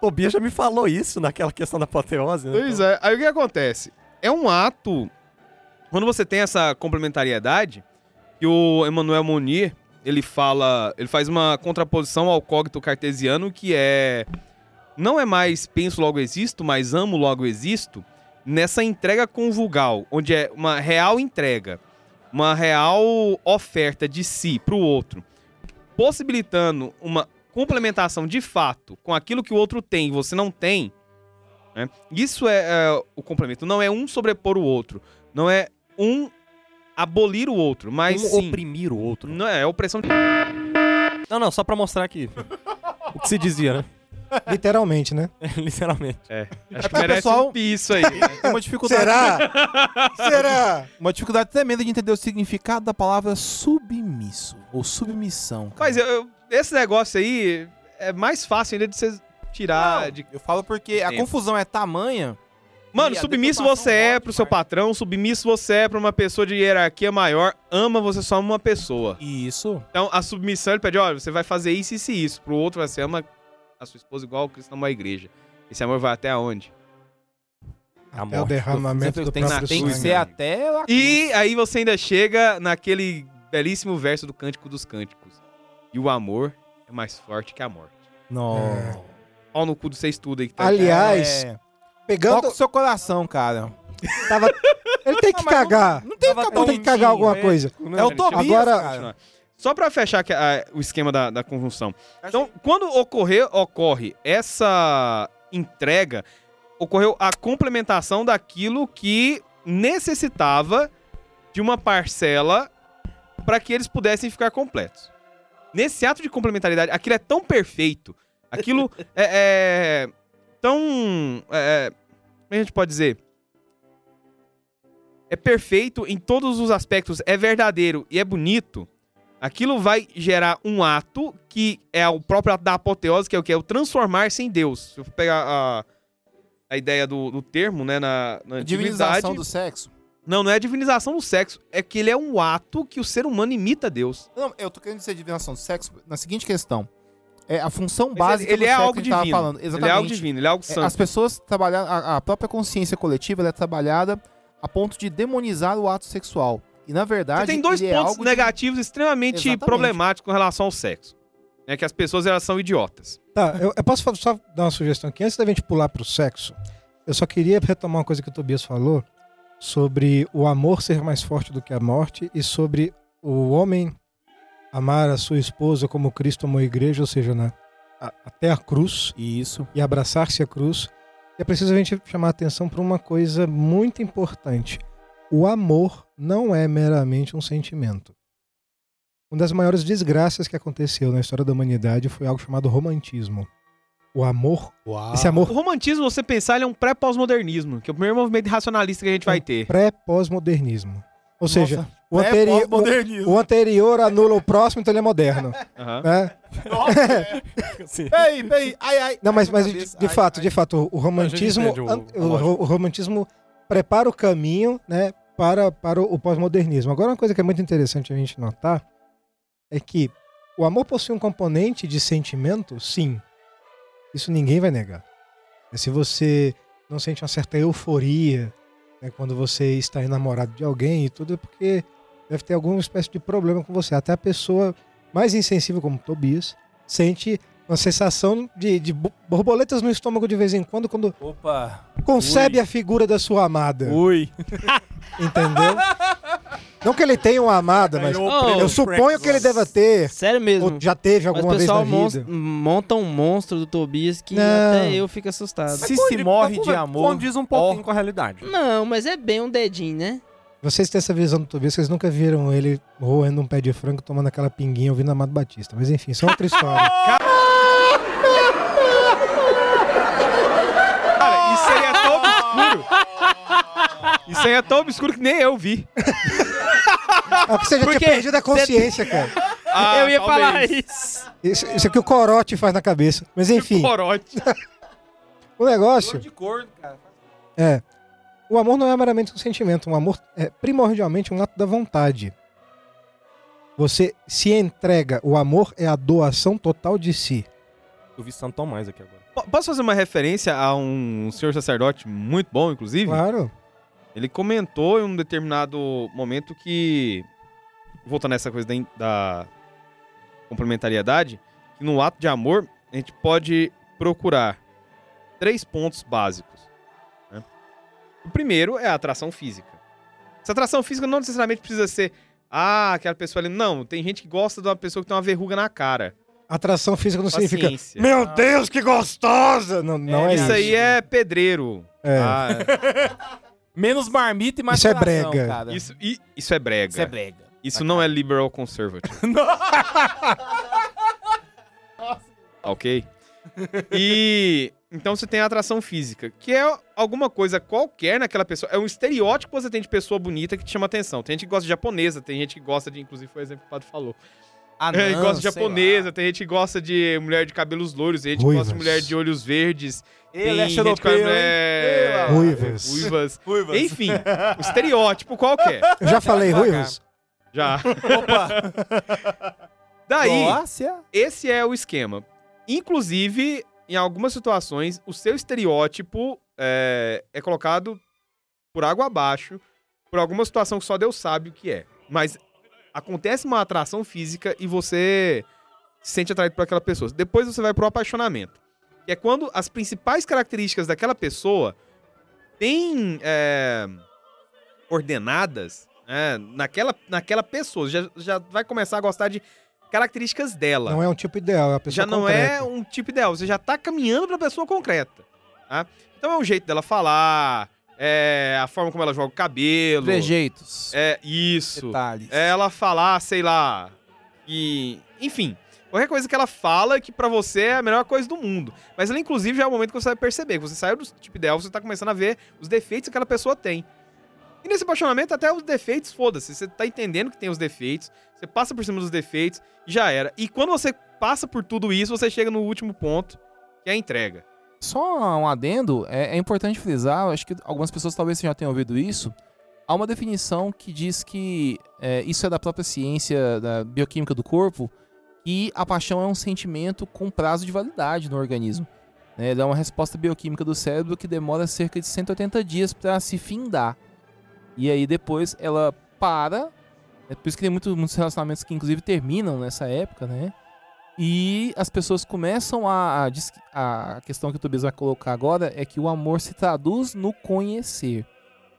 Tobias já me falou isso naquela questão da apoteose, né? Pois é. Aí o que acontece? É um ato. Quando você tem essa complementariedade, que o Emmanuel Monnier, ele fala. Ele faz uma contraposição ao cogito cartesiano que é. Não é mais penso logo existo, mas amo logo existo. Nessa entrega conjugal, onde é uma real entrega, uma real oferta de si pro outro, possibilitando uma complementação de fato com aquilo que o outro tem e você não tem, né? Isso é, é, o complemento. Não é um sobrepor o outro. Não é um abolir o outro, mas um sim. oprimir o outro. Não é, é opressão. Não, não, só pra mostrar aqui o que se dizia, né? Literalmente, né? Literalmente. Acho que É, merece pessoal- um isso aí. Tem uma dificuldade. Será? Será? Uma dificuldade tremenda de entender o significado da palavra submisso. Ou submissão. cara. Mas eu- eu- esse negócio aí é mais fácil ainda de você tirar. Não, de... Eu falo porque a tempo. confusão é tamanha. Mano, submisso você é pro seu patrão, submisso você é pra uma pessoa de hierarquia maior, ama você só uma pessoa. Isso. Então a submissão ele pede, olha, você vai fazer isso, isso e isso. Pro outro você ama a sua esposa igual o Cristo ama a igreja. Esse amor vai até onde? A É o morte. derramamento do tem, próprio tem que ser até a E aí você ainda chega naquele belíssimo verso do Cântico dos Cânticos. E o amor é mais forte que a morte. Não. Pau no cu do vocês tudo aí que tá Aliás, É, pegando. Toca o seu coração, cara. Tava... Ele tem que Não, mas cagar. Não tem que Ele tem que cagar alguma é. coisa. É o Tobias, Agora- cara. Só pra fechar aqui, ah, o esquema da, da conjunção. Então, quando ocorrer, ocorre essa entrega, ocorreu a complementação daquilo que necessitava de uma parcela para que eles pudessem ficar completos. Nesse ato de complementaridade, aquilo é tão perfeito, aquilo é, é tão. É, como a gente pode dizer? É perfeito em todos os aspectos, é verdadeiro e é bonito. Aquilo vai gerar um ato que é o próprio ato da apoteose, que é o que? É o transformar-se em Deus. Se eu pegar a, a ideia do, do termo, né, na, na. Divinização do sexo. Não, não é a divinização do sexo. É que ele é um ato que o ser humano imita Deus. Não, eu tô querendo dizer divinação do sexo na seguinte questão. É a função básica ele, ele do é sexo algo que a gente tava divino. falando. Ele Exatamente. é algo divino, ele é algo É, santo. As pessoas trabalham, a, a própria consciência coletiva ela é trabalhada a ponto de demonizar o ato sexual. E na verdade, Você tem dois ele é pontos de- negativos extremamente Exatamente. problemáticos com relação ao sexo. É que as pessoas elas são idiotas. Tá, eu, eu posso só dar uma sugestão aqui. Antes da gente pular pro sexo, eu só queria retomar uma coisa que o Tobias falou sobre o amor ser mais forte do que a morte e sobre o homem amar a sua esposa como Cristo amou a igreja, ou seja, na, a- até a cruz Isso. e abraçar-se à cruz. E é preciso a gente chamar a atenção para uma coisa muito importante. O amor não é meramente um sentimento. Uma das maiores desgraças que aconteceu na história da humanidade foi algo chamado romantismo. O amor, Uau. esse amor O romantismo, você pensar, ele é um pré-pós-modernismo, que é o primeiro movimento racionalista que a gente vai ter. pré-pós-modernismo. Ou seja, Nossa, o, anteri- o, o anterior anula o próximo, então ele é moderno. Aham. né? Peraí, peraí. Ai, ai. Não, mas, mas de, de Ai, fato, ai. de fato, o romantismo, o- o, o romantismo prepara o caminho, né, para, para o, o pós-modernismo. Agora, uma coisa que é muito interessante a gente notar é que o amor possui um componente de sentimento, sim. Isso ninguém vai negar. É se você não sente uma certa euforia né, quando você está enamorado de alguém e tudo, é porque deve ter alguma espécie de problema com você. Até a pessoa mais insensível, como Tobias, sente uma sensação de, de bo- borboletas no estômago de vez em quando, quando Opa. concebe Ui. a figura da sua amada. Ui. Entendeu? Não que ele tenha uma amada, mas Oh, eu suponho que ele deva ter, Sério mesmo. ou já teve alguma vez na vida. monta um monstro do Tobias que Não. até eu fico assustado. Se se morre de amor. Condiz um pouquinho com a realidade. Não, mas é bem um dedinho, né? Vocês têm essa visão do Tobias, vocês nunca viram ele roendo um pé de frango, tomando aquela pinguinha, ouvindo Amado Batista. Mas enfim, isso é outra história. Cara, isso aí é tão obscuro. Isso aí é tão obscuro que nem eu vi. Ah, porque você já Porque tinha perdido a consciência, cara. Ah, eu ia talvez. falar isso. Isso, isso é o que o corote faz na cabeça. Mas enfim, Corote. o negócio de corno, cara. é... O amor não é meramente um sentimento, um amor é primordialmente um ato da vontade. Você se entrega, o amor é a doação total de si. Eu vi Santo Tomás aqui agora. Po- Posso fazer uma referência a um senhor sacerdote muito bom, inclusive? Claro. Ele comentou em um determinado momento que, voltando nessa coisa da, da complementariedade, que no ato de amor a gente pode procurar três pontos básicos. O primeiro é a atração física. Essa atração física não necessariamente precisa ser, ah, aquela pessoa ali. Não, tem gente que gosta de uma pessoa que tem uma verruga na cara. Atração física não significa. Paciência. Meu Deus, que gostosa! Não, não é, isso, isso. aí é pedreiro. É. Ah, Menos marmita e mais Isso é brega. cara. isso, i- isso é brega. Isso é brega. Isso não é liberal conservative. ok? E então você tem a atração física, que é alguma coisa qualquer naquela pessoa. É um estereótipo que você tem de pessoa bonita que te chama atenção. Tem gente que gosta de japonesa, tem gente que gosta de. Inclusive, foi o exemplo que o padre falou. Ah, Tem gente que gosta de japonesa, lá. tem gente que gosta de mulher de cabelos loiros, tem gente que gosta de mulher de olhos verdes. Ele tem é europeu, mulher... hein? Ruivas. Ruivas. Ruivas. Enfim, um estereótipo qualquer. Eu já falei, Ruivas. Já. Opa. Daí, esse é o esquema. Inclusive, em algumas situações, o seu estereótipo é, é colocado por água abaixo, por alguma situação que só Deus sabe o que é. Mas acontece uma atração física e você se sente atraído por aquela pessoa. Depois você vai pro apaixonamento. Que é quando as principais características daquela pessoa têm é, ordenadas é, naquela, naquela pessoa. Já, já vai começar a gostar de características dela Não é um tipo ideal, é a pessoa já não concreta. é um tipo ideal, você já tá caminhando pra pessoa concreta. tá? Então é o jeito dela falar, é a forma como ela joga o cabelo. Trejeitos. É isso. Detalhes. É ela falar, sei lá, e enfim, qualquer coisa que ela fala que pra você é a melhor coisa do mundo. Mas ela inclusive já é o momento que você vai perceber, que você saiu do tipo ideal, você tá começando a ver os defeitos que aquela pessoa tem. E nesse apaixonamento, até os defeitos, foda-se. Você tá entendendo que tem os defeitos, você passa por cima dos defeitos e já era. E quando você passa por tudo isso, você chega no último ponto, que é a entrega. Só um adendo, é, é importante frisar, acho que algumas pessoas talvez já tenham ouvido isso. Há uma definição que diz que é, isso é da própria ciência da bioquímica do corpo, que a paixão é um sentimento com prazo de validade no organismo. Né? Ele é uma resposta bioquímica do cérebro que demora cerca de 180 dias para se findar. E aí depois ela para. É por isso que tem muito- muitos relacionamentos que inclusive terminam nessa época, né? E as pessoas começam a. A, a questão que o Tobias vai colocar agora é que o amor se traduz no conhecer.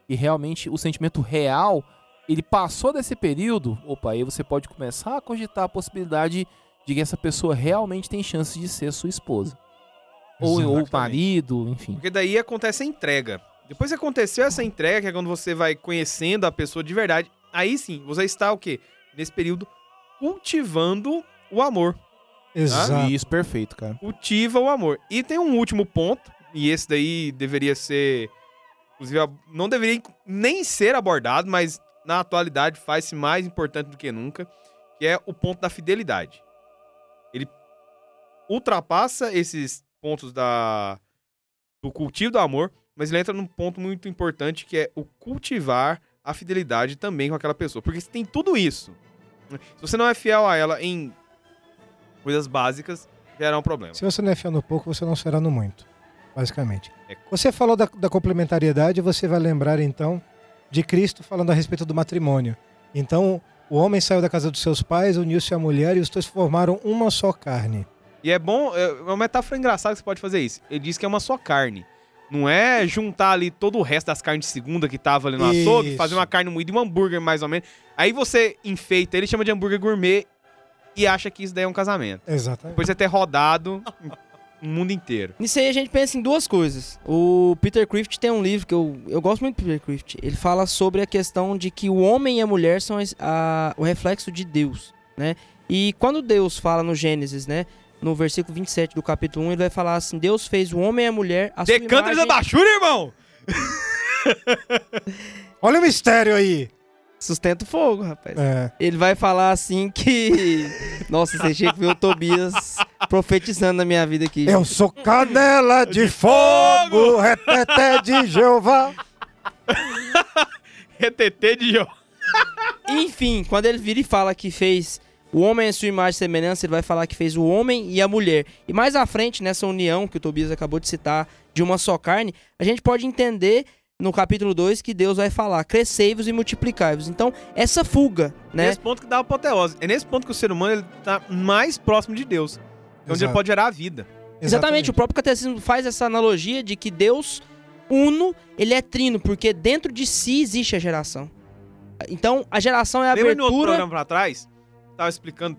E realmente o sentimento real, ele passou desse período. Opa, aí você pode começar a cogitar a possibilidade de que essa pessoa realmente tem chance de ser sua esposa. Ou, ou marido, enfim. Porque daí acontece a entrega. Depois que aconteceu essa entrega, que é quando você vai conhecendo a pessoa de verdade, aí sim, você está o quê? Nesse período cultivando o amor. Exato. Isso, perfeito, cara. Cultiva o amor. E tem um último ponto, e esse daí deveria ser. Inclusive, não deveria nem ser abordado, mas na atualidade faz-se mais importante do que nunca, que é o ponto da fidelidade. Ele ultrapassa esses pontos da do cultivo do amor, mas ele entra num ponto muito importante que é o cultivar a fidelidade também com aquela pessoa. Porque se tem tudo isso, né, se você não é fiel a ela em coisas básicas, gerará um problema. Se você não é fiel no pouco, você não será no muito. Basicamente. É. Você falou da, da complementariedade, você vai lembrar então de Cristo falando a respeito do matrimônio. Então, o homem saiu da casa dos seus pais, uniu-se à mulher e os dois formaram uma só carne. E é bom, é uma metáfora engraçada que você pode fazer isso. Ele diz que é uma só carne. Não é juntar ali todo o resto das carnes de segunda que tava ali no açougue, Isso. fazer uma carne moída e um hambúrguer mais ou menos. Aí você enfeita, ele chama de hambúrguer gourmet e acha que isso daí é um casamento. Exatamente. Depois de você ter rodado o mundo inteiro. Nisso aí a gente pensa em duas coisas. O Peter Crift tem um livro que eu, eu gosto muito do Peter Crift. Ele fala sobre a questão de que o homem e a mulher são as- a- o reflexo de Deus, né? E quando Deus fala no Gênesis, né? No versículo 27 do capítulo 1, ele vai falar assim: Deus fez o homem e a mulher a sua Decanta imagem... da baixura, irmão! Olha o mistério aí! Sustenta o fogo, rapaz. É. Ele vai falar assim que... Nossa, você tinha que ver o Tobias profetizando na minha vida aqui. Eu sou canela de fogo, reteté de Jeová. RTT de Jó. Enfim, quando ele vira e fala que fez o homem em sua imagem e semelhança, ele vai falar que fez o homem e a mulher. E mais à frente, nessa união que o Tobias acabou de citar, de uma só carne, a gente pode entender no capítulo 2 que Deus vai falar: crescei-vos e multiplicai-vos. Então, essa fuga, né? Nesse ponto que dá a apoteose. É nesse ponto que o ser humano ele tá mais próximo de Deus. É onde ele Exato. pode gerar a vida. Exatamente, o próprio catecismo faz essa analogia de que Deus uno, ele é trino, porque dentro de si existe a geração. Então, a geração é a Lembra no outro abertura. programa pra trás? Tava explicando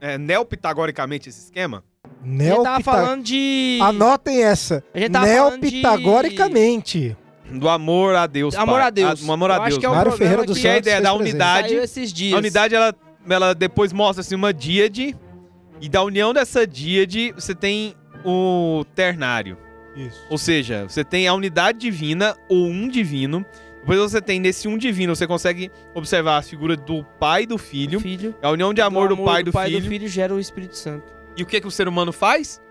é, neopitagoricamente esse esquema? A gente tava Neopita... falando de. Anotem essa. A gente tava falando de- Neopitagoricamente. Do amor a Deus. Amor pai. a Deus. Ah, do amor a Eu acho Deus. que é o Mário Ferreira do que Que é a Santos ideia da unidade. saiu esses dias. A unidade, ela, ela depois mostra assim, uma díade. E da união dessa díade, você tem o ternário. Isso. Ou seja, você tem a unidade divina ou um divino. Depois você tem nesse um divino, você consegue observar a figura do pai e do filho. filho. A união de amor do, pai e do, pai filho. do filho gera o Espírito Santo. E o que, que o ser humano faz?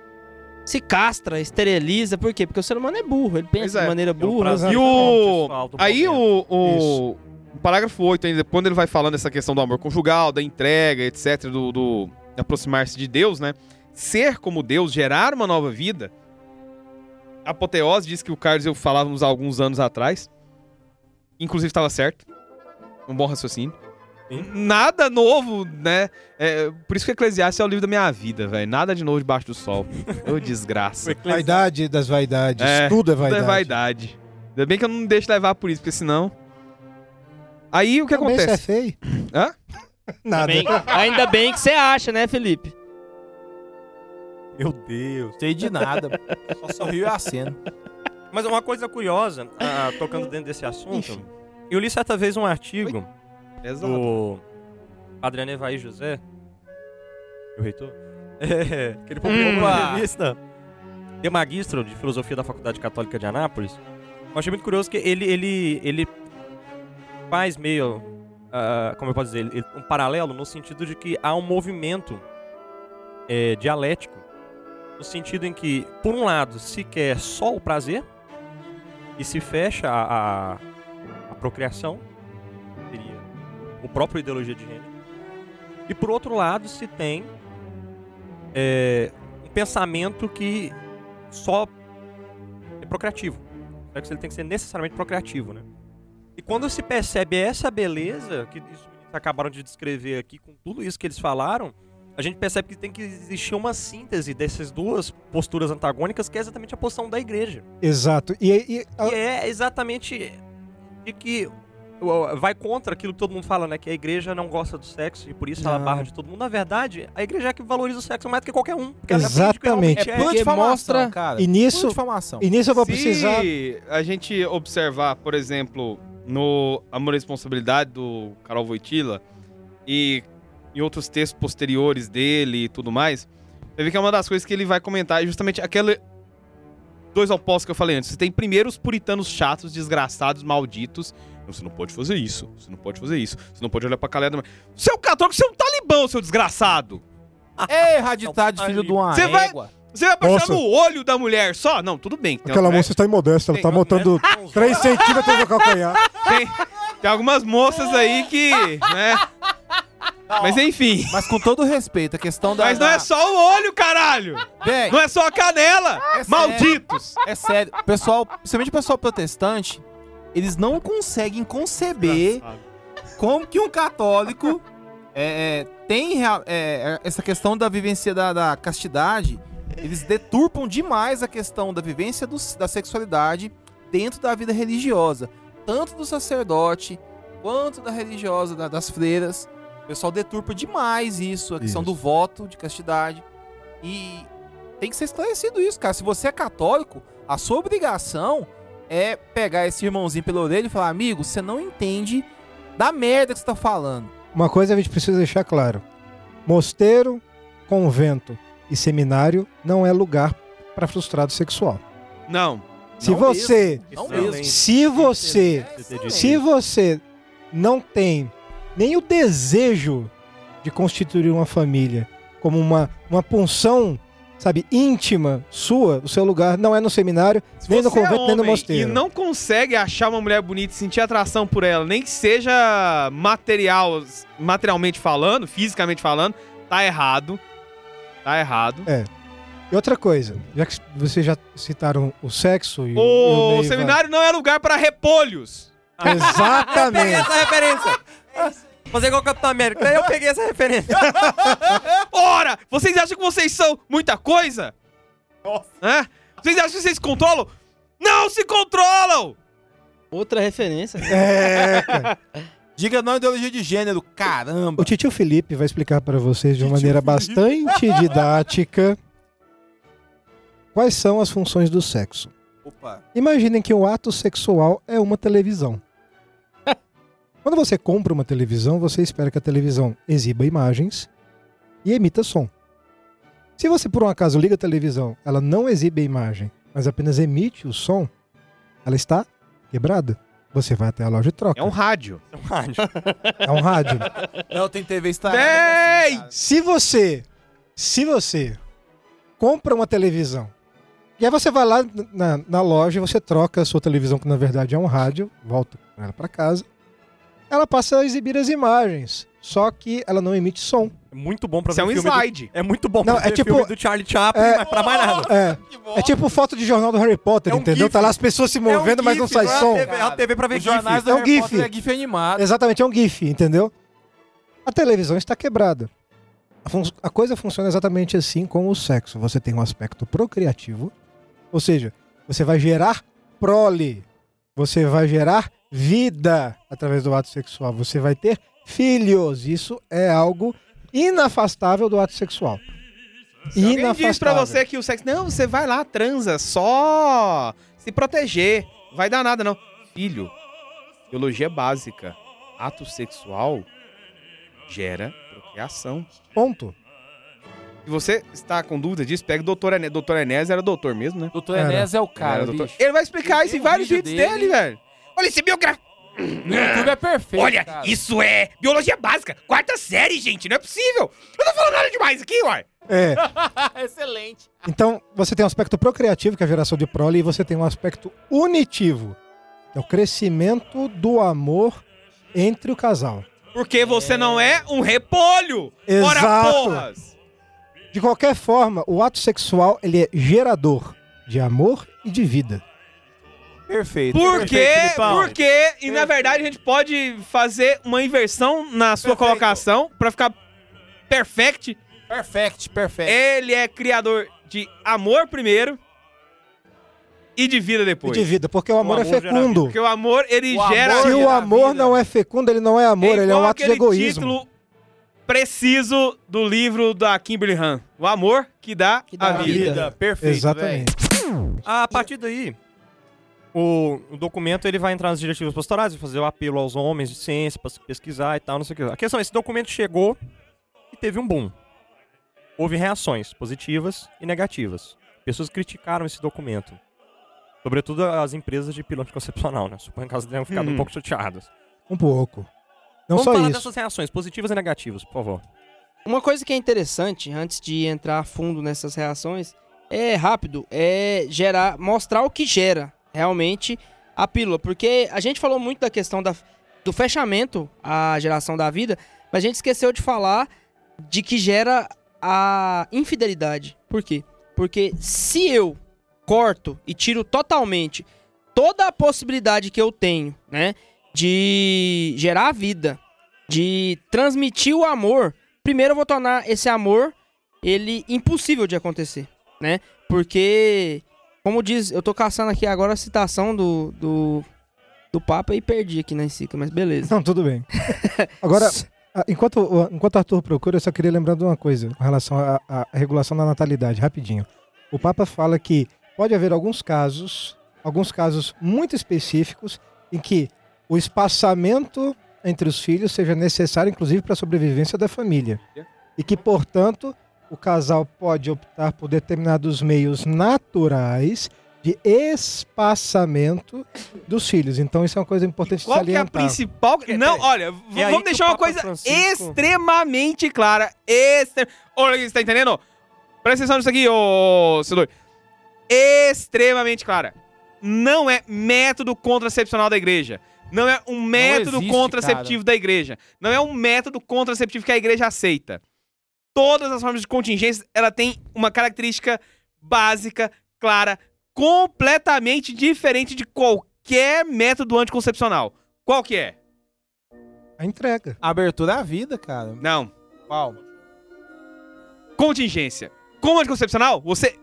Se castra, esteriliza, por quê? Porque o ser humano é burro, ele pensa é. de maneira É um burra. E o- pessoal do Aí o, o parágrafo 8, ainda, quando ele vai falando essa questão do amor conjugal, da entrega, etc., do, do aproximar-se de Deus, né? Ser como Deus, gerar uma nova vida. A apoteose diz que o Carlos e eu falávamos há alguns anos atrás. Inclusive estava certo. Um bom raciocínio. Sim. Nada novo, né? É, por isso que Eclesiastes é o livro da minha vida, velho. Nada de novo debaixo do sol. Ô, desgraça. Vaidade das vaidades. É, tudo é Tudo vaidade. é vaidade. Ainda bem que eu não me deixo levar por isso, porque senão. Aí o que Também você é acontece? feio. Hã? Nada. Bem- ainda bem que você acha, né, Felipe? Meu Deus. Sei de nada. Só sorriu e aceno. Mas uma coisa curiosa, ah, tocando dentro desse assunto, Enfim. eu li certa vez um artigo do Padre Anevaí José, o reitor, é, que ele publicou Hum. uma revista de magistro de filosofia da Faculdade Católica de Anápolis. Eu achei muito curioso que ele, ele, ele faz meio, ah, como eu posso dizer, ele- um paralelo no sentido de que há um movimento é, dialético, no sentido em que, por um lado, se quer só o prazer e se fecha a, a, a procriação, seria o próprio ideologia de gênero. E por outro lado, se tem é, um pensamento que só é procriativo. Sexo ele tem que ser necessariamente procriativo, né? E quando se percebe essa beleza, que meninos acabaram de descrever aqui, com tudo isso que eles falaram, a gente percebe que tem que existir uma síntese dessas duas posturas antagônicas, que é exatamente a posição da igreja. Exato. E, e- a- Que é exatamente de que vai contra aquilo que todo mundo fala, né? Que a igreja não gosta do sexo e por isso ela Não. barra de todo mundo. Na verdade, a igreja é que valoriza o sexo mais do que qualquer um. ela Exatamente. É é. pura porque difamação, mostra- cara. e nisso, e nisso eu vou Se precisar. a gente observar, por exemplo, no Amor e Responsabilidade do Carol Voitila e em outros textos posteriores dele e tudo mais, você vê que é uma das coisas que ele vai comentar é justamente aquele dois opostos que eu falei antes. Você tem primeiro os puritanos chatos, desgraçados, malditos. Você não pode fazer isso. Você não pode fazer isso. Você não pode olhar pra calenda. Seu católico, você é um talibão, seu desgraçado. Ei, raditade, filho de uma Você vai-. Você vai baixar Nossa. no olho da mulher só? Não, tudo bem. Tem Aquela moça está imodesta, ela Tem- tá botando 3 centímetros no calcanhar. tem, tem algumas moças aí que, né? Mas enfim. Mas com todo respeito, a questão da. Mas não é só o olho, caralho! Bem, Não é só a canela! É sério. Malditos! é sério. Pessoal, principalmente o pessoal protestante, eles não conseguem conceber como que um católico é, é, tem é, é, essa questão da vivência da, da castidade. Eles deturpam demais a questão da vivência do- da sexualidade dentro da vida religiosa. Tanto do sacerdote, quanto da religiosa, da- das freiras. O pessoal deturpa demais isso, a questão Isso. do voto de castidade. E tem que ser esclarecido isso, cara. Se você é católico, a sua obrigação é pegar esse irmãozinho pela orelha e falar: amigo, você não entende da merda que você tá falando. Uma coisa a gente precisa deixar claro: mosteiro, convento e seminário não é lugar para frustrado sexual. Não. Se Não você, Não Excelente. mesmo. se você, Excelente. se você não tem nem o desejo de constituir uma família como uma, uma punção, sabe, íntima sua, o seu lugar não é no seminário, Se nem no é convento, nem no mosteiro. E não consegue achar uma mulher bonita e sentir atração por ela, nem que seja material, materialmente falando, fisicamente falando, tá errado. Tá errado. E outra coisa, já que vocês já citaram o sexo e o, O, Neiva- seminário não é lugar para repolhos. Exatamente. essa referência. Fazer igual o Capitão América. Eu peguei essa referência. Ora, vocês acham que vocês são muita coisa? Nossa. Hã? Vocês acham que vocês se controlam? Não se controlam! Outra referência. É, cara. Diga não ideologia de gênero, caramba. O tio Felipe vai explicar para vocês de uma maneira bastante didática quais são as funções do sexo. Opa. Imaginem que o ato sexual é uma televisão. Quando você compra uma televisão, você espera que a televisão exiba imagens e emita som. Se você por um acaso liga a televisão, ela não exibe a imagem, mas apenas emite o som, ela está quebrada. Você vai até a loja e troca. É um rádio. É um rádio. Não, tem TV Véi! estragada. Se você, se você compra uma televisão e aí você vai lá na, na loja e você troca a sua televisão, que na verdade é um rádio, volta com ela para casa, ela passa a exibir as imagens, só que ela não emite som. É muito bom pra Isso é ver um filme do- slide. É muito bom Não, pra é ver tipo- filme do Charlie Chaplin, é- mas pra mais nada. É, é tipo foto de jornal do Harry Potter, É um entendeu? gif. Tá lá as pessoas se movendo, É um mas não sai é a som. TV, é a TV pra ver Os GIF. do É um Harry GIF. Potter é GIF animado. Exatamente, é um GIF, entendeu? A televisão está quebrada. A, fun- a coisa funciona exatamente assim com o sexo. Você tem um aspecto procriativo, ou seja, você vai gerar prole, você vai gerar vida através do ato sexual, você vai ter filhos. Isso é algo inafastável do ato sexual. Se alguém diz pra você que o sexo. Não, você vai lá, transa, só se proteger. Vai dar nada, não. Filho, biologia básica. Ato sexual gera procriação. Ponto. Se você está com dúvida disso, pega o doutor Enéas. Doutor Enéas era doutor mesmo, né? Doutor Era. Enéas é o Ele cara, era doutor. bicho. Ele vai explicar isso em vários vídeo vídeos dele, dele. velho. Olha, esse biografia. No YouTube é perfeito, Olha, cara. isso é biologia básica. Quarta série, gente. Não é possível. Eu tô falando nada demais aqui, uai. É. Excelente. Então, você tem um aspecto procriativo, que é a geração de prole, e você tem um aspecto unitivo, que é o crescimento do amor entre o casal. Porque você não é um repolho. Ora, Exato. porras. De qualquer forma, o ato sexual ele é gerador de amor e de vida. Perfeito. Por quê? Filipão. Por quê? E na verdade a gente pode fazer uma inversão na sua Perfeito. colocação pra ficar perfect. Perfect, perfect. Ele é criador de amor primeiro e de vida E depois. de vida, porque o amor, amor é fecundo. Porque o amor, ele O gera... amor Se o amor vida. não é fecundo, ele não é amor, ele é um ato de egoísmo. título preciso do livro da Kimberly Han. O amor que dá, Que dá a vida. vida. Perfeito, Exatamente. A partir daí, o, o documento ele vai entrar nas diretivas pastorais, vai fazer o apelo aos homens de ciência para pesquisar e tal, não sei o que. A questão é, esse documento chegou e teve um boom. Houve reações positivas e negativas. Pessoas criticaram esse documento. Sobretudo as empresas de piloto anticoncepcional, né? Suponho que elas tenham ficado Hum. um pouco chateadas. Um pouco. Não Vamos só falar isso. dessas reações, positivas e negativas, por favor. Uma coisa que é interessante, antes de entrar a fundo nessas reações, é rápido, é gerar, mostrar o que gera realmente a pílula. Porque a gente falou muito da questão da, do fechamento à geração da vida, mas a gente esqueceu de falar de que gera a infidelidade. Por quê? Porque se eu corto e tiro totalmente toda a possibilidade que eu tenho, né, de gerar vida, de transmitir o amor, primeiro eu vou tornar esse amor ele impossível de acontecer, né? Porque como diz, eu tô caçando aqui agora a citação do do, do Papa e perdi aqui na encíclica, mas beleza. Não, tudo bem. Agora, enquanto, o- enquanto o Arthur procura, eu só queria lembrar de uma coisa com relação à, à regulação da natalidade, rapidinho. O Papa fala que pode haver alguns casos, alguns casos muito específicos, em que o espaçamento entre os filhos seja necessário, inclusive, para a sobrevivência da família. E que, portanto, o casal pode optar por determinados meios naturais de espaçamento dos filhos. Então, isso é uma coisa importante Qual que é a salientar. principal... Não, olha, v- E aí vamos que deixar uma coisa Francisco- extremamente clara. Extre... Olha, você tá entendendo? Presta atenção nisso aqui, ô Silur. Extremamente clara. Não é método contracepcional da igreja. Não é um método existe, contraceptivo da igreja. Não é um método contraceptivo que a igreja aceita. Todas as formas de contingência, ela tem uma característica básica, clara, completamente diferente de qualquer método anticoncepcional. Qual que é? A entrega. Abertura à vida, cara. Não. Qual? Contingência. Como anticoncepcional, você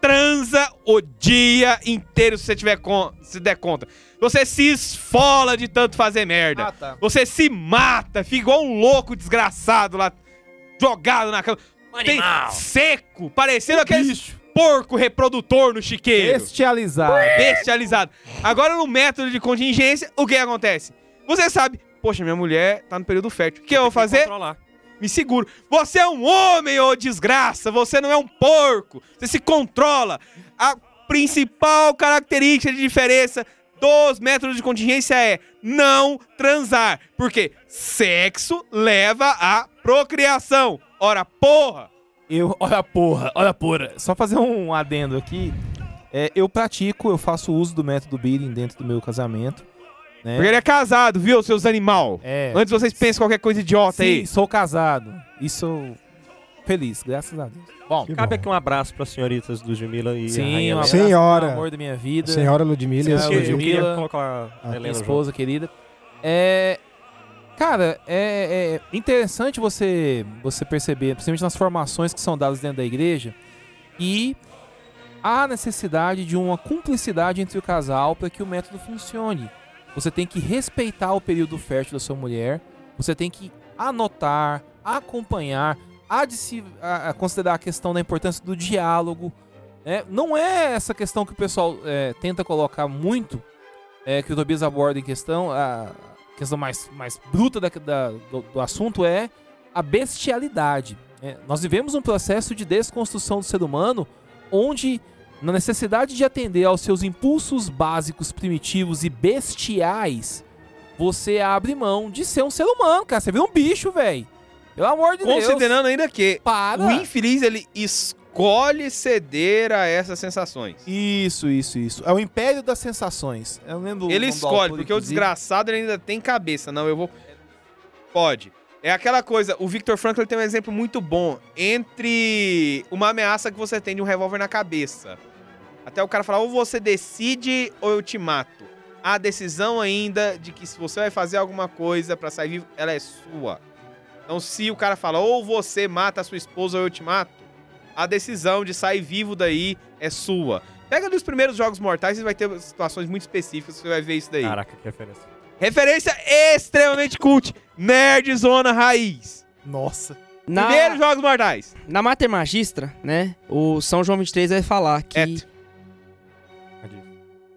transa o dia inteiro se você tiver con se der conta. Você se esfola de tanto fazer merda. Ah, tá. Você se mata, fica igual um louco desgraçado lá, jogado na cama. Tem seco, parecendo aquele porco reprodutor no chiqueiro. Bestializado. Bestializado. Agora, no método de contingência, o que acontece? Você sabe, poxa, minha mulher tá no período fértil. O que eu vou fazer? Controlar. Me seguro. Você é um homem, ô desgraça. Você não é um porco. Você se controla. A principal característica de diferença dos métodos de contingência é não transar. Porque sexo leva à procriação. Ora, porra! Eu, olha a porra, olha a porra. Só fazer um adendo aqui. É, eu pratico, eu faço uso do método Billing dentro do meu casamento. Né? Porque ele é casado, viu, seus animal? É. Antes vocês pensem qualquer coisa idiota Sim, aí. sou casado. E sou feliz, graças a Deus. Bom, Que Cabe bom. aqui um abraço para as senhoritas Ludmila e a sim, Rainha um abraço Senhora. amor da minha vida. Senhora Ludmilla. Senhora queria- eu Ludmilla. queria colocar a minha esposa querida. É. Cara, é, é interessante você, você perceber, principalmente nas formações que são dadas dentro da igreja, e há necessidade de uma cumplicidade entre o casal para que o método funcione. Você tem que respeitar o período fértil da sua mulher, você tem que anotar, acompanhar, há de se a- a considerar a questão da importância do diálogo. né? Não é essa questão que o pessoal é, tenta colocar muito, é, que o Tobias aborda em questão, a questão mais, mais bruta da- da- do, do assunto é a bestialidade. né? Nós vivemos um processo de desconstrução do ser humano onde, na necessidade de atender aos seus impulsos básicos, primitivos e bestiais, você abre mão de ser um ser humano, cara. Você vira um bicho, velho. Pelo amor de Deus. Considerando ainda que Para. o infeliz, ele escolhe ceder a essas sensações. Isso, isso, isso. É o império das sensações. Eu lembro Ele escolhe, porque o desgraçado ainda tem cabeça. Não, eu vou. Pode. É aquela coisa, o Victor Frankl tem um exemplo muito bom entre uma ameaça que você tem de um revólver na cabeça Até o cara falar, ou você decide ou eu te mato. A decisão ainda de que se você vai fazer alguma coisa pra sair vivo, ela é sua. Então, se o cara fala, ou você mata a sua esposa ou eu te mato, a decisão de sair vivo daí é sua. Pega nos primeiros jogos mortais e vai ter situações muito específicas, você vai ver isso daí. Caraca, que referência. Referência extremamente cult. Nerd Zona Raiz. Nossa. Na, Primeiros jogos mortais. na Mater Magistra, né? O São João 23 vai falar que. Et.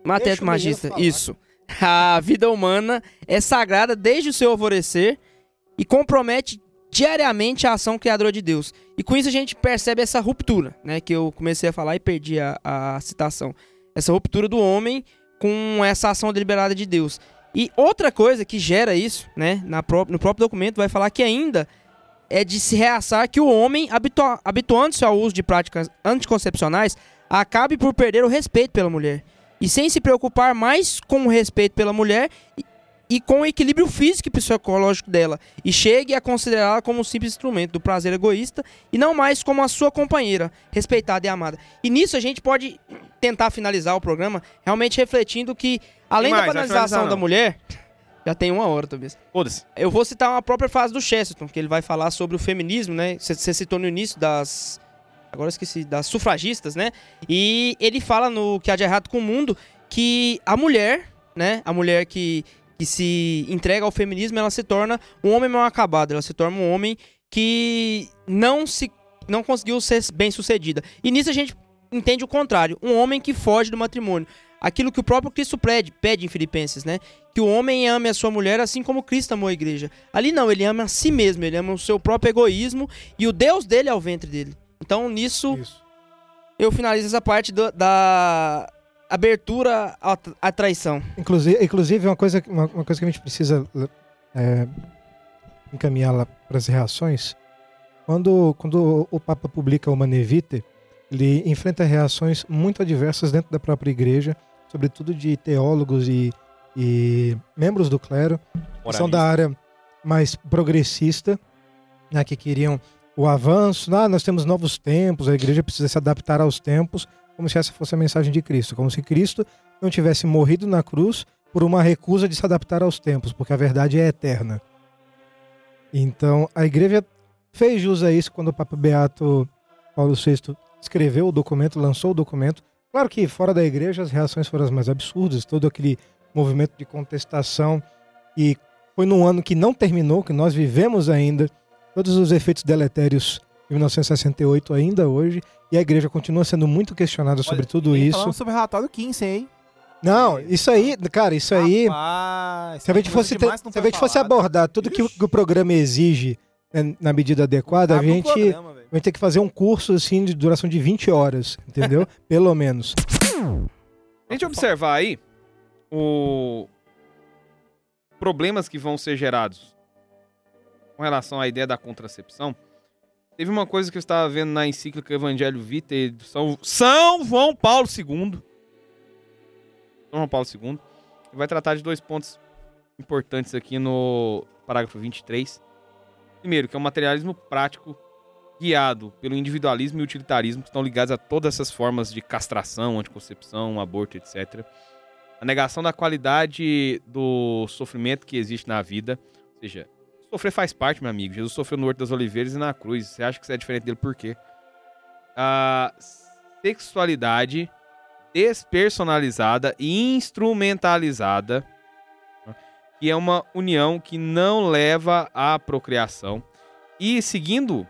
Mater Magistra, isso. A vida humana é sagrada desde o seu alvorecer e compromete diariamente a ação criadora de Deus. E com isso a gente percebe essa ruptura, né? Que eu comecei a falar e perdi a, a citação. Essa ruptura do homem com essa ação deliberada de Deus. E outra coisa que gera isso, né? Na pró- no próprio documento vai falar que ainda é de se reaçar que o homem, habitua- habituando-se ao uso de práticas anticoncepcionais, acabe por perder o respeito pela mulher. E sem se preocupar mais com o respeito pela mulher e, com o equilíbrio físico e psicológico dela. E chegue a considerá-la como um simples instrumento do prazer egoísta e não mais como a sua companheira, respeitada e amada. E nisso a gente pode tentar finalizar o programa realmente refletindo que, além mais? da banalização da mulher, já tem uma hora, talvez. Foda-se. Eu vou citar uma própria frase do Chesterton, que ele vai falar sobre o feminismo, né? Você citou no início das. Agora esqueci, das sufragistas, né? E ele fala no Que Há de Errado com o Mundo que a mulher, né? A mulher que, que se entrega ao feminismo, ela se torna um homem mal acabado, ela se torna um homem que não se não conseguiu ser bem sucedida. E nisso a gente entende o contrário, um homem que foge do matrimônio. Aquilo que o próprio Cristo pede, pede em Filipenses, né? Que o homem ame a sua mulher assim como Cristo amou a igreja. Ali não, ele ama a si mesmo, ele ama o seu próprio egoísmo e o Deus dele é o ventre dele. Então nisso Isso. eu finalizo essa parte do- da abertura à, à traição. Inclusive, inclusive uma, coisa, uma, uma coisa que a gente precisa é, encaminhar lá para as reações. Quando, quando o Papa publica o Manevite, ele enfrenta reações muito adversas dentro da própria igreja, sobretudo de teólogos e, e membros do clero, que são da área mais progressista, né, que queriam o avanço. Ah, nós temos novos tempos, a igreja precisa se adaptar aos tempos, como se essa fosse a mensagem de Cristo, como se Cristo não tivesse morrido na cruz por uma recusa de se adaptar aos tempos, porque a verdade é eterna. Então, a igreja fez jus a isso quando o Papa Beato Paulo VI escreveu o documento, lançou o documento. Claro que fora da igreja as reações foram as mais absurdas, todo aquele movimento de contestação e foi num ano que não terminou, que nós vivemos ainda todos os efeitos deletérios de 1968 ainda hoje, e a igreja continua sendo muito questionada sobre tudo E isso. Falando sobre o relatório Kinsey, hein? Não, isso aí, cara, isso aí. Rapaz, Se a gente fosse, demais não se a gente fosse abordar tudo que, o- que o programa exige né, na medida adequada, a Acaba o gente programa, velho. vai ter que fazer um curso assim de duração de 20 horas, entendeu? Pelo menos. A gente observar aí o problemas que vão ser gerados com relação à ideia da contracepção. Teve uma coisa que eu estava vendo na encíclica Evangelho Vitae de São, São João Paulo II. São João Paulo II. vai tratar de dois pontos importantes aqui no parágrafo 23. Primeiro, que é o materialismo prático guiado pelo individualismo e utilitarismo que estão ligados a todas essas formas de castração, anticoncepção, aborto, etc. A negação da qualidade do sofrimento que existe na vida. Ou seja, sofrer faz parte, meu amigo. Jesus sofreu no Horto das Oliveiras e na cruz. Você acha que você é diferente dele por quê? A sexualidade despersonalizada e instrumentalizada, né, que é uma união que não leva à procriação. E seguindo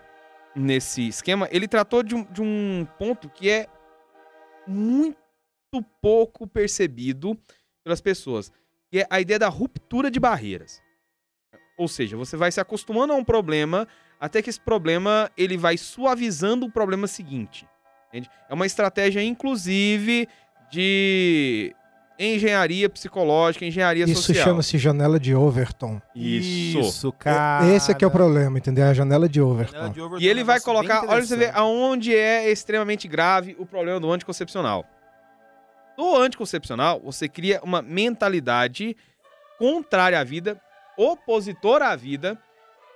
nesse esquema, ele tratou de um, de um ponto que é muito pouco percebido pelas pessoas, que é a ideia da ruptura de barreiras. Ou seja, você vai se acostumando a um problema até que esse problema ele vai suavizando o problema seguinte. entende? É uma estratégia, inclusive, de engenharia psicológica, engenharia Isso social. chama-se janela de Overton. Isso. Isso, cara. Esse aqui é o problema, entendeu? É a janela de Janela Overton. de Overton E ele é um vai colocar, olha você ver interessante. aonde é extremamente grave o problema do anticoncepcional. No anticoncepcional, você cria uma mentalidade contrária à vida, opositora à vida,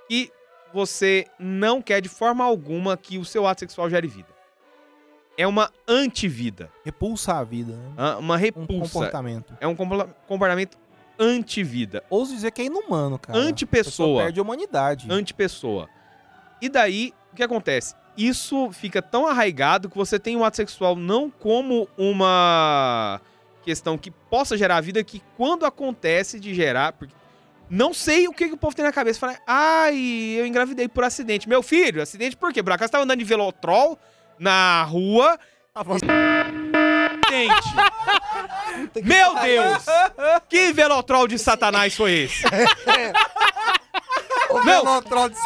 que você não quer de forma alguma que o seu ato sexual gere vida. é uma antivida. Repulsa a vida, né? ah, Uma Um repulsa. comportamento. é um comportamento antivida. Ouso dizer que é inumano, cara. Antipessoa. perde a humanidade. Antipessoa. E daí, o que acontece? Isso fica tão arraigado que você tem o ato sexual não como uma questão que possa gerar vida, que quando acontece de gerar. Porque não sei o que, que o povo tem na cabeça. Fala, ai, eu engravidei por acidente. Meu filho, acidente por quê? Por acaso você tava andando de velotrol na rua. Acidente. Meu Deus! Que velotrol de satanás foi esse? Não,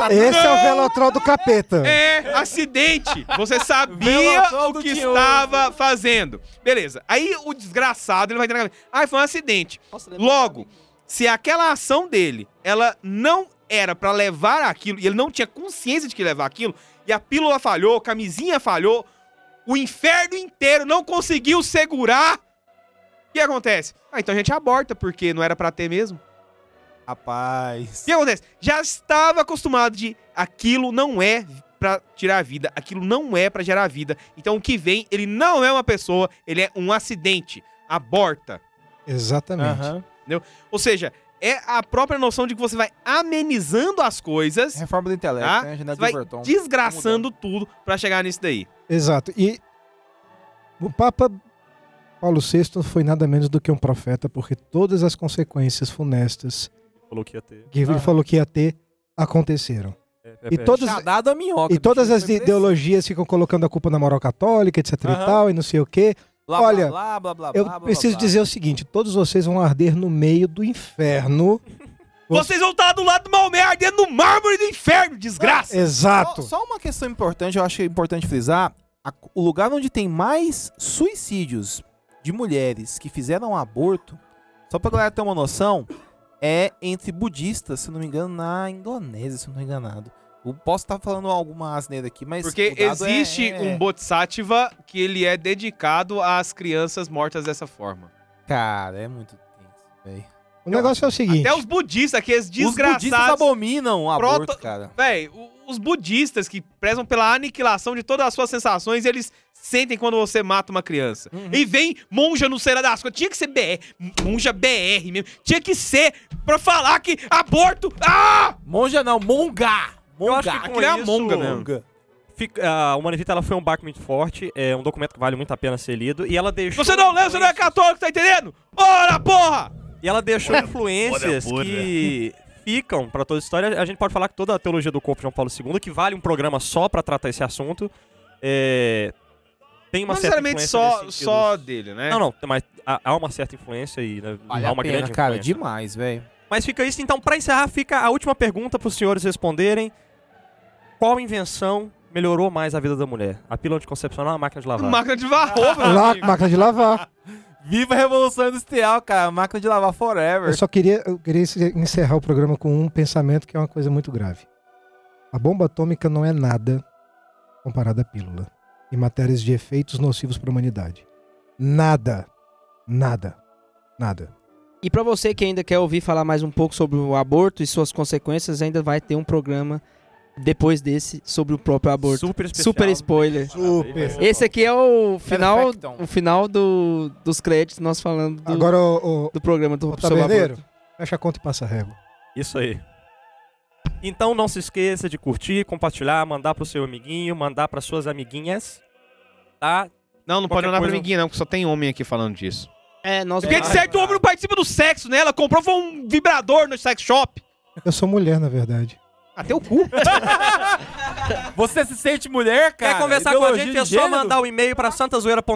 Esse é o velotrol do capeta. é acidente. Você sabia Velotrol o que estava fazendo. Beleza. Aí o desgraçado, ele vai ter na cabeça. Ah, foi um acidente. Logo, se aquela ação dele, ela não era pra levar aquilo, e ele não tinha consciência de que levar aquilo, e a pílula falhou, a camisinha falhou, o inferno inteiro não conseguiu segurar. O que acontece? Ah, então a gente aborta, porque não era pra ter mesmo. Rapaz. O que acontece? Já estava acostumado de aquilo não é pra tirar a vida, aquilo não é pra gerar vida. Então o que vem, ele não é uma pessoa, ele é um acidente. Aborta. Exatamente. Aham. Ou seja, é a própria noção de que você vai amenizando as coisas, Reforma do intelecto, Ah, né? Você vai desgraçando tudo pra chegar nisso daí. Exato. E o Papa Paulo VI foi nada menos do que um profeta, porque todas as consequências funestas Falou que ia ter. que ele Ah. falou que ia ter aconteceram. É, é, E é. todas, minhoca. e todas as ideologias ficam colocando a culpa na moral católica, etc e tal, e não sei o quê. Blá, Olha, blá, blá, blá, Eu blá, blá, preciso blá. dizer o seguinte: todos vocês vão arder no meio do inferno. Vocês vão estar do lado do Maomé ardendo no mármore do inferno, desgraça! Exato. Só, só uma questão importante, eu acho importante frisar: a- o lugar onde tem mais suicídios de mulheres que fizeram aborto, só pra galera ter uma noção, é entre budistas, se não me engano, na Indonésia, se não estou enganado. Eu posso estar falando alguma asneira aqui, mas. Porque dado é- existe é- um Bodhisattva que ele é dedicado às crianças mortas dessa forma. Cara, é muito tenso, velho. O negócio é o seguinte: Até os budistas, aqueles Os budistas desgraçados. abominam o aborto, Proto- cara. Véi, os budistas que prezam pela aniquilação de todas as suas sensações, eles sentem quando você mata uma criança. Uhum. E vem monja no Cera das Coisas. Tinha que ser BR, monja BR mesmo. Tinha que ser pra falar que aborto. Ah! Monja não, monga! Eu acho Monga! que com é a isso, monga mesmo. fica- a Humanivita ela foi um barco muito forte, é um documento que vale muito a pena ser lido, e ela deixou... Você não lê, você não é católico, tá entendendo? Ora, porra! E ela deixou influências que ficam pra toda a história. A gente pode falar que toda a teologia do corpo de João Paulo II, que vale um programa só pra tratar esse assunto, é, tem uma Não certa necessariamente influência só, só dele, né? Não, não, mas há, uma certa influência e né, Vale há a uma pena, grande cara, influência. demais, velho. Mas fica isso, então, pra encerrar, fica a última pergunta pros senhores responderem. Qual invenção melhorou mais a vida da mulher? A pílula anticoncepcional ou a máquina de lavar? Máquina de meu lá, amigo. máquina de lavar. Viva a Revolução Industrial, cara. Máquina de lavar forever. Eu só queria, eu queria encerrar o programa com um pensamento que é uma coisa muito grave. A bomba atômica não é nada comparada à pílula em matérias de efeitos nocivos para a humanidade. Nada. Nada. Nada. E pra você que ainda quer ouvir falar mais um pouco sobre o aborto e suas consequências, ainda vai ter um programa depois desse sobre o próprio aborto. Super especial. Super spoiler. Super. Esse aqui é o final, Perfecton. o final do, dos créditos, nós falando do, Agora, o, do programa do o, sobre taberneiro, aborto. fecha a conta e passa a régua. Isso aí. Então não se esqueça de curtir, compartilhar, mandar pro seu amiguinho, mandar para suas amiguinhas, tá? Não, não pode Qualquer mandar pra coisa- ninguém, não, porque só tem homem aqui falando disso. É, nós Porque de certo o homem não participa do sexo, né? Ela comprou foi um vibrador no sex shop. Eu sou mulher, na verdade. Até o cu. Você se sente mulher, cara? Quer conversar com a Ideologia gente? de É só gênero? mandar o e-mail para santazoeira.com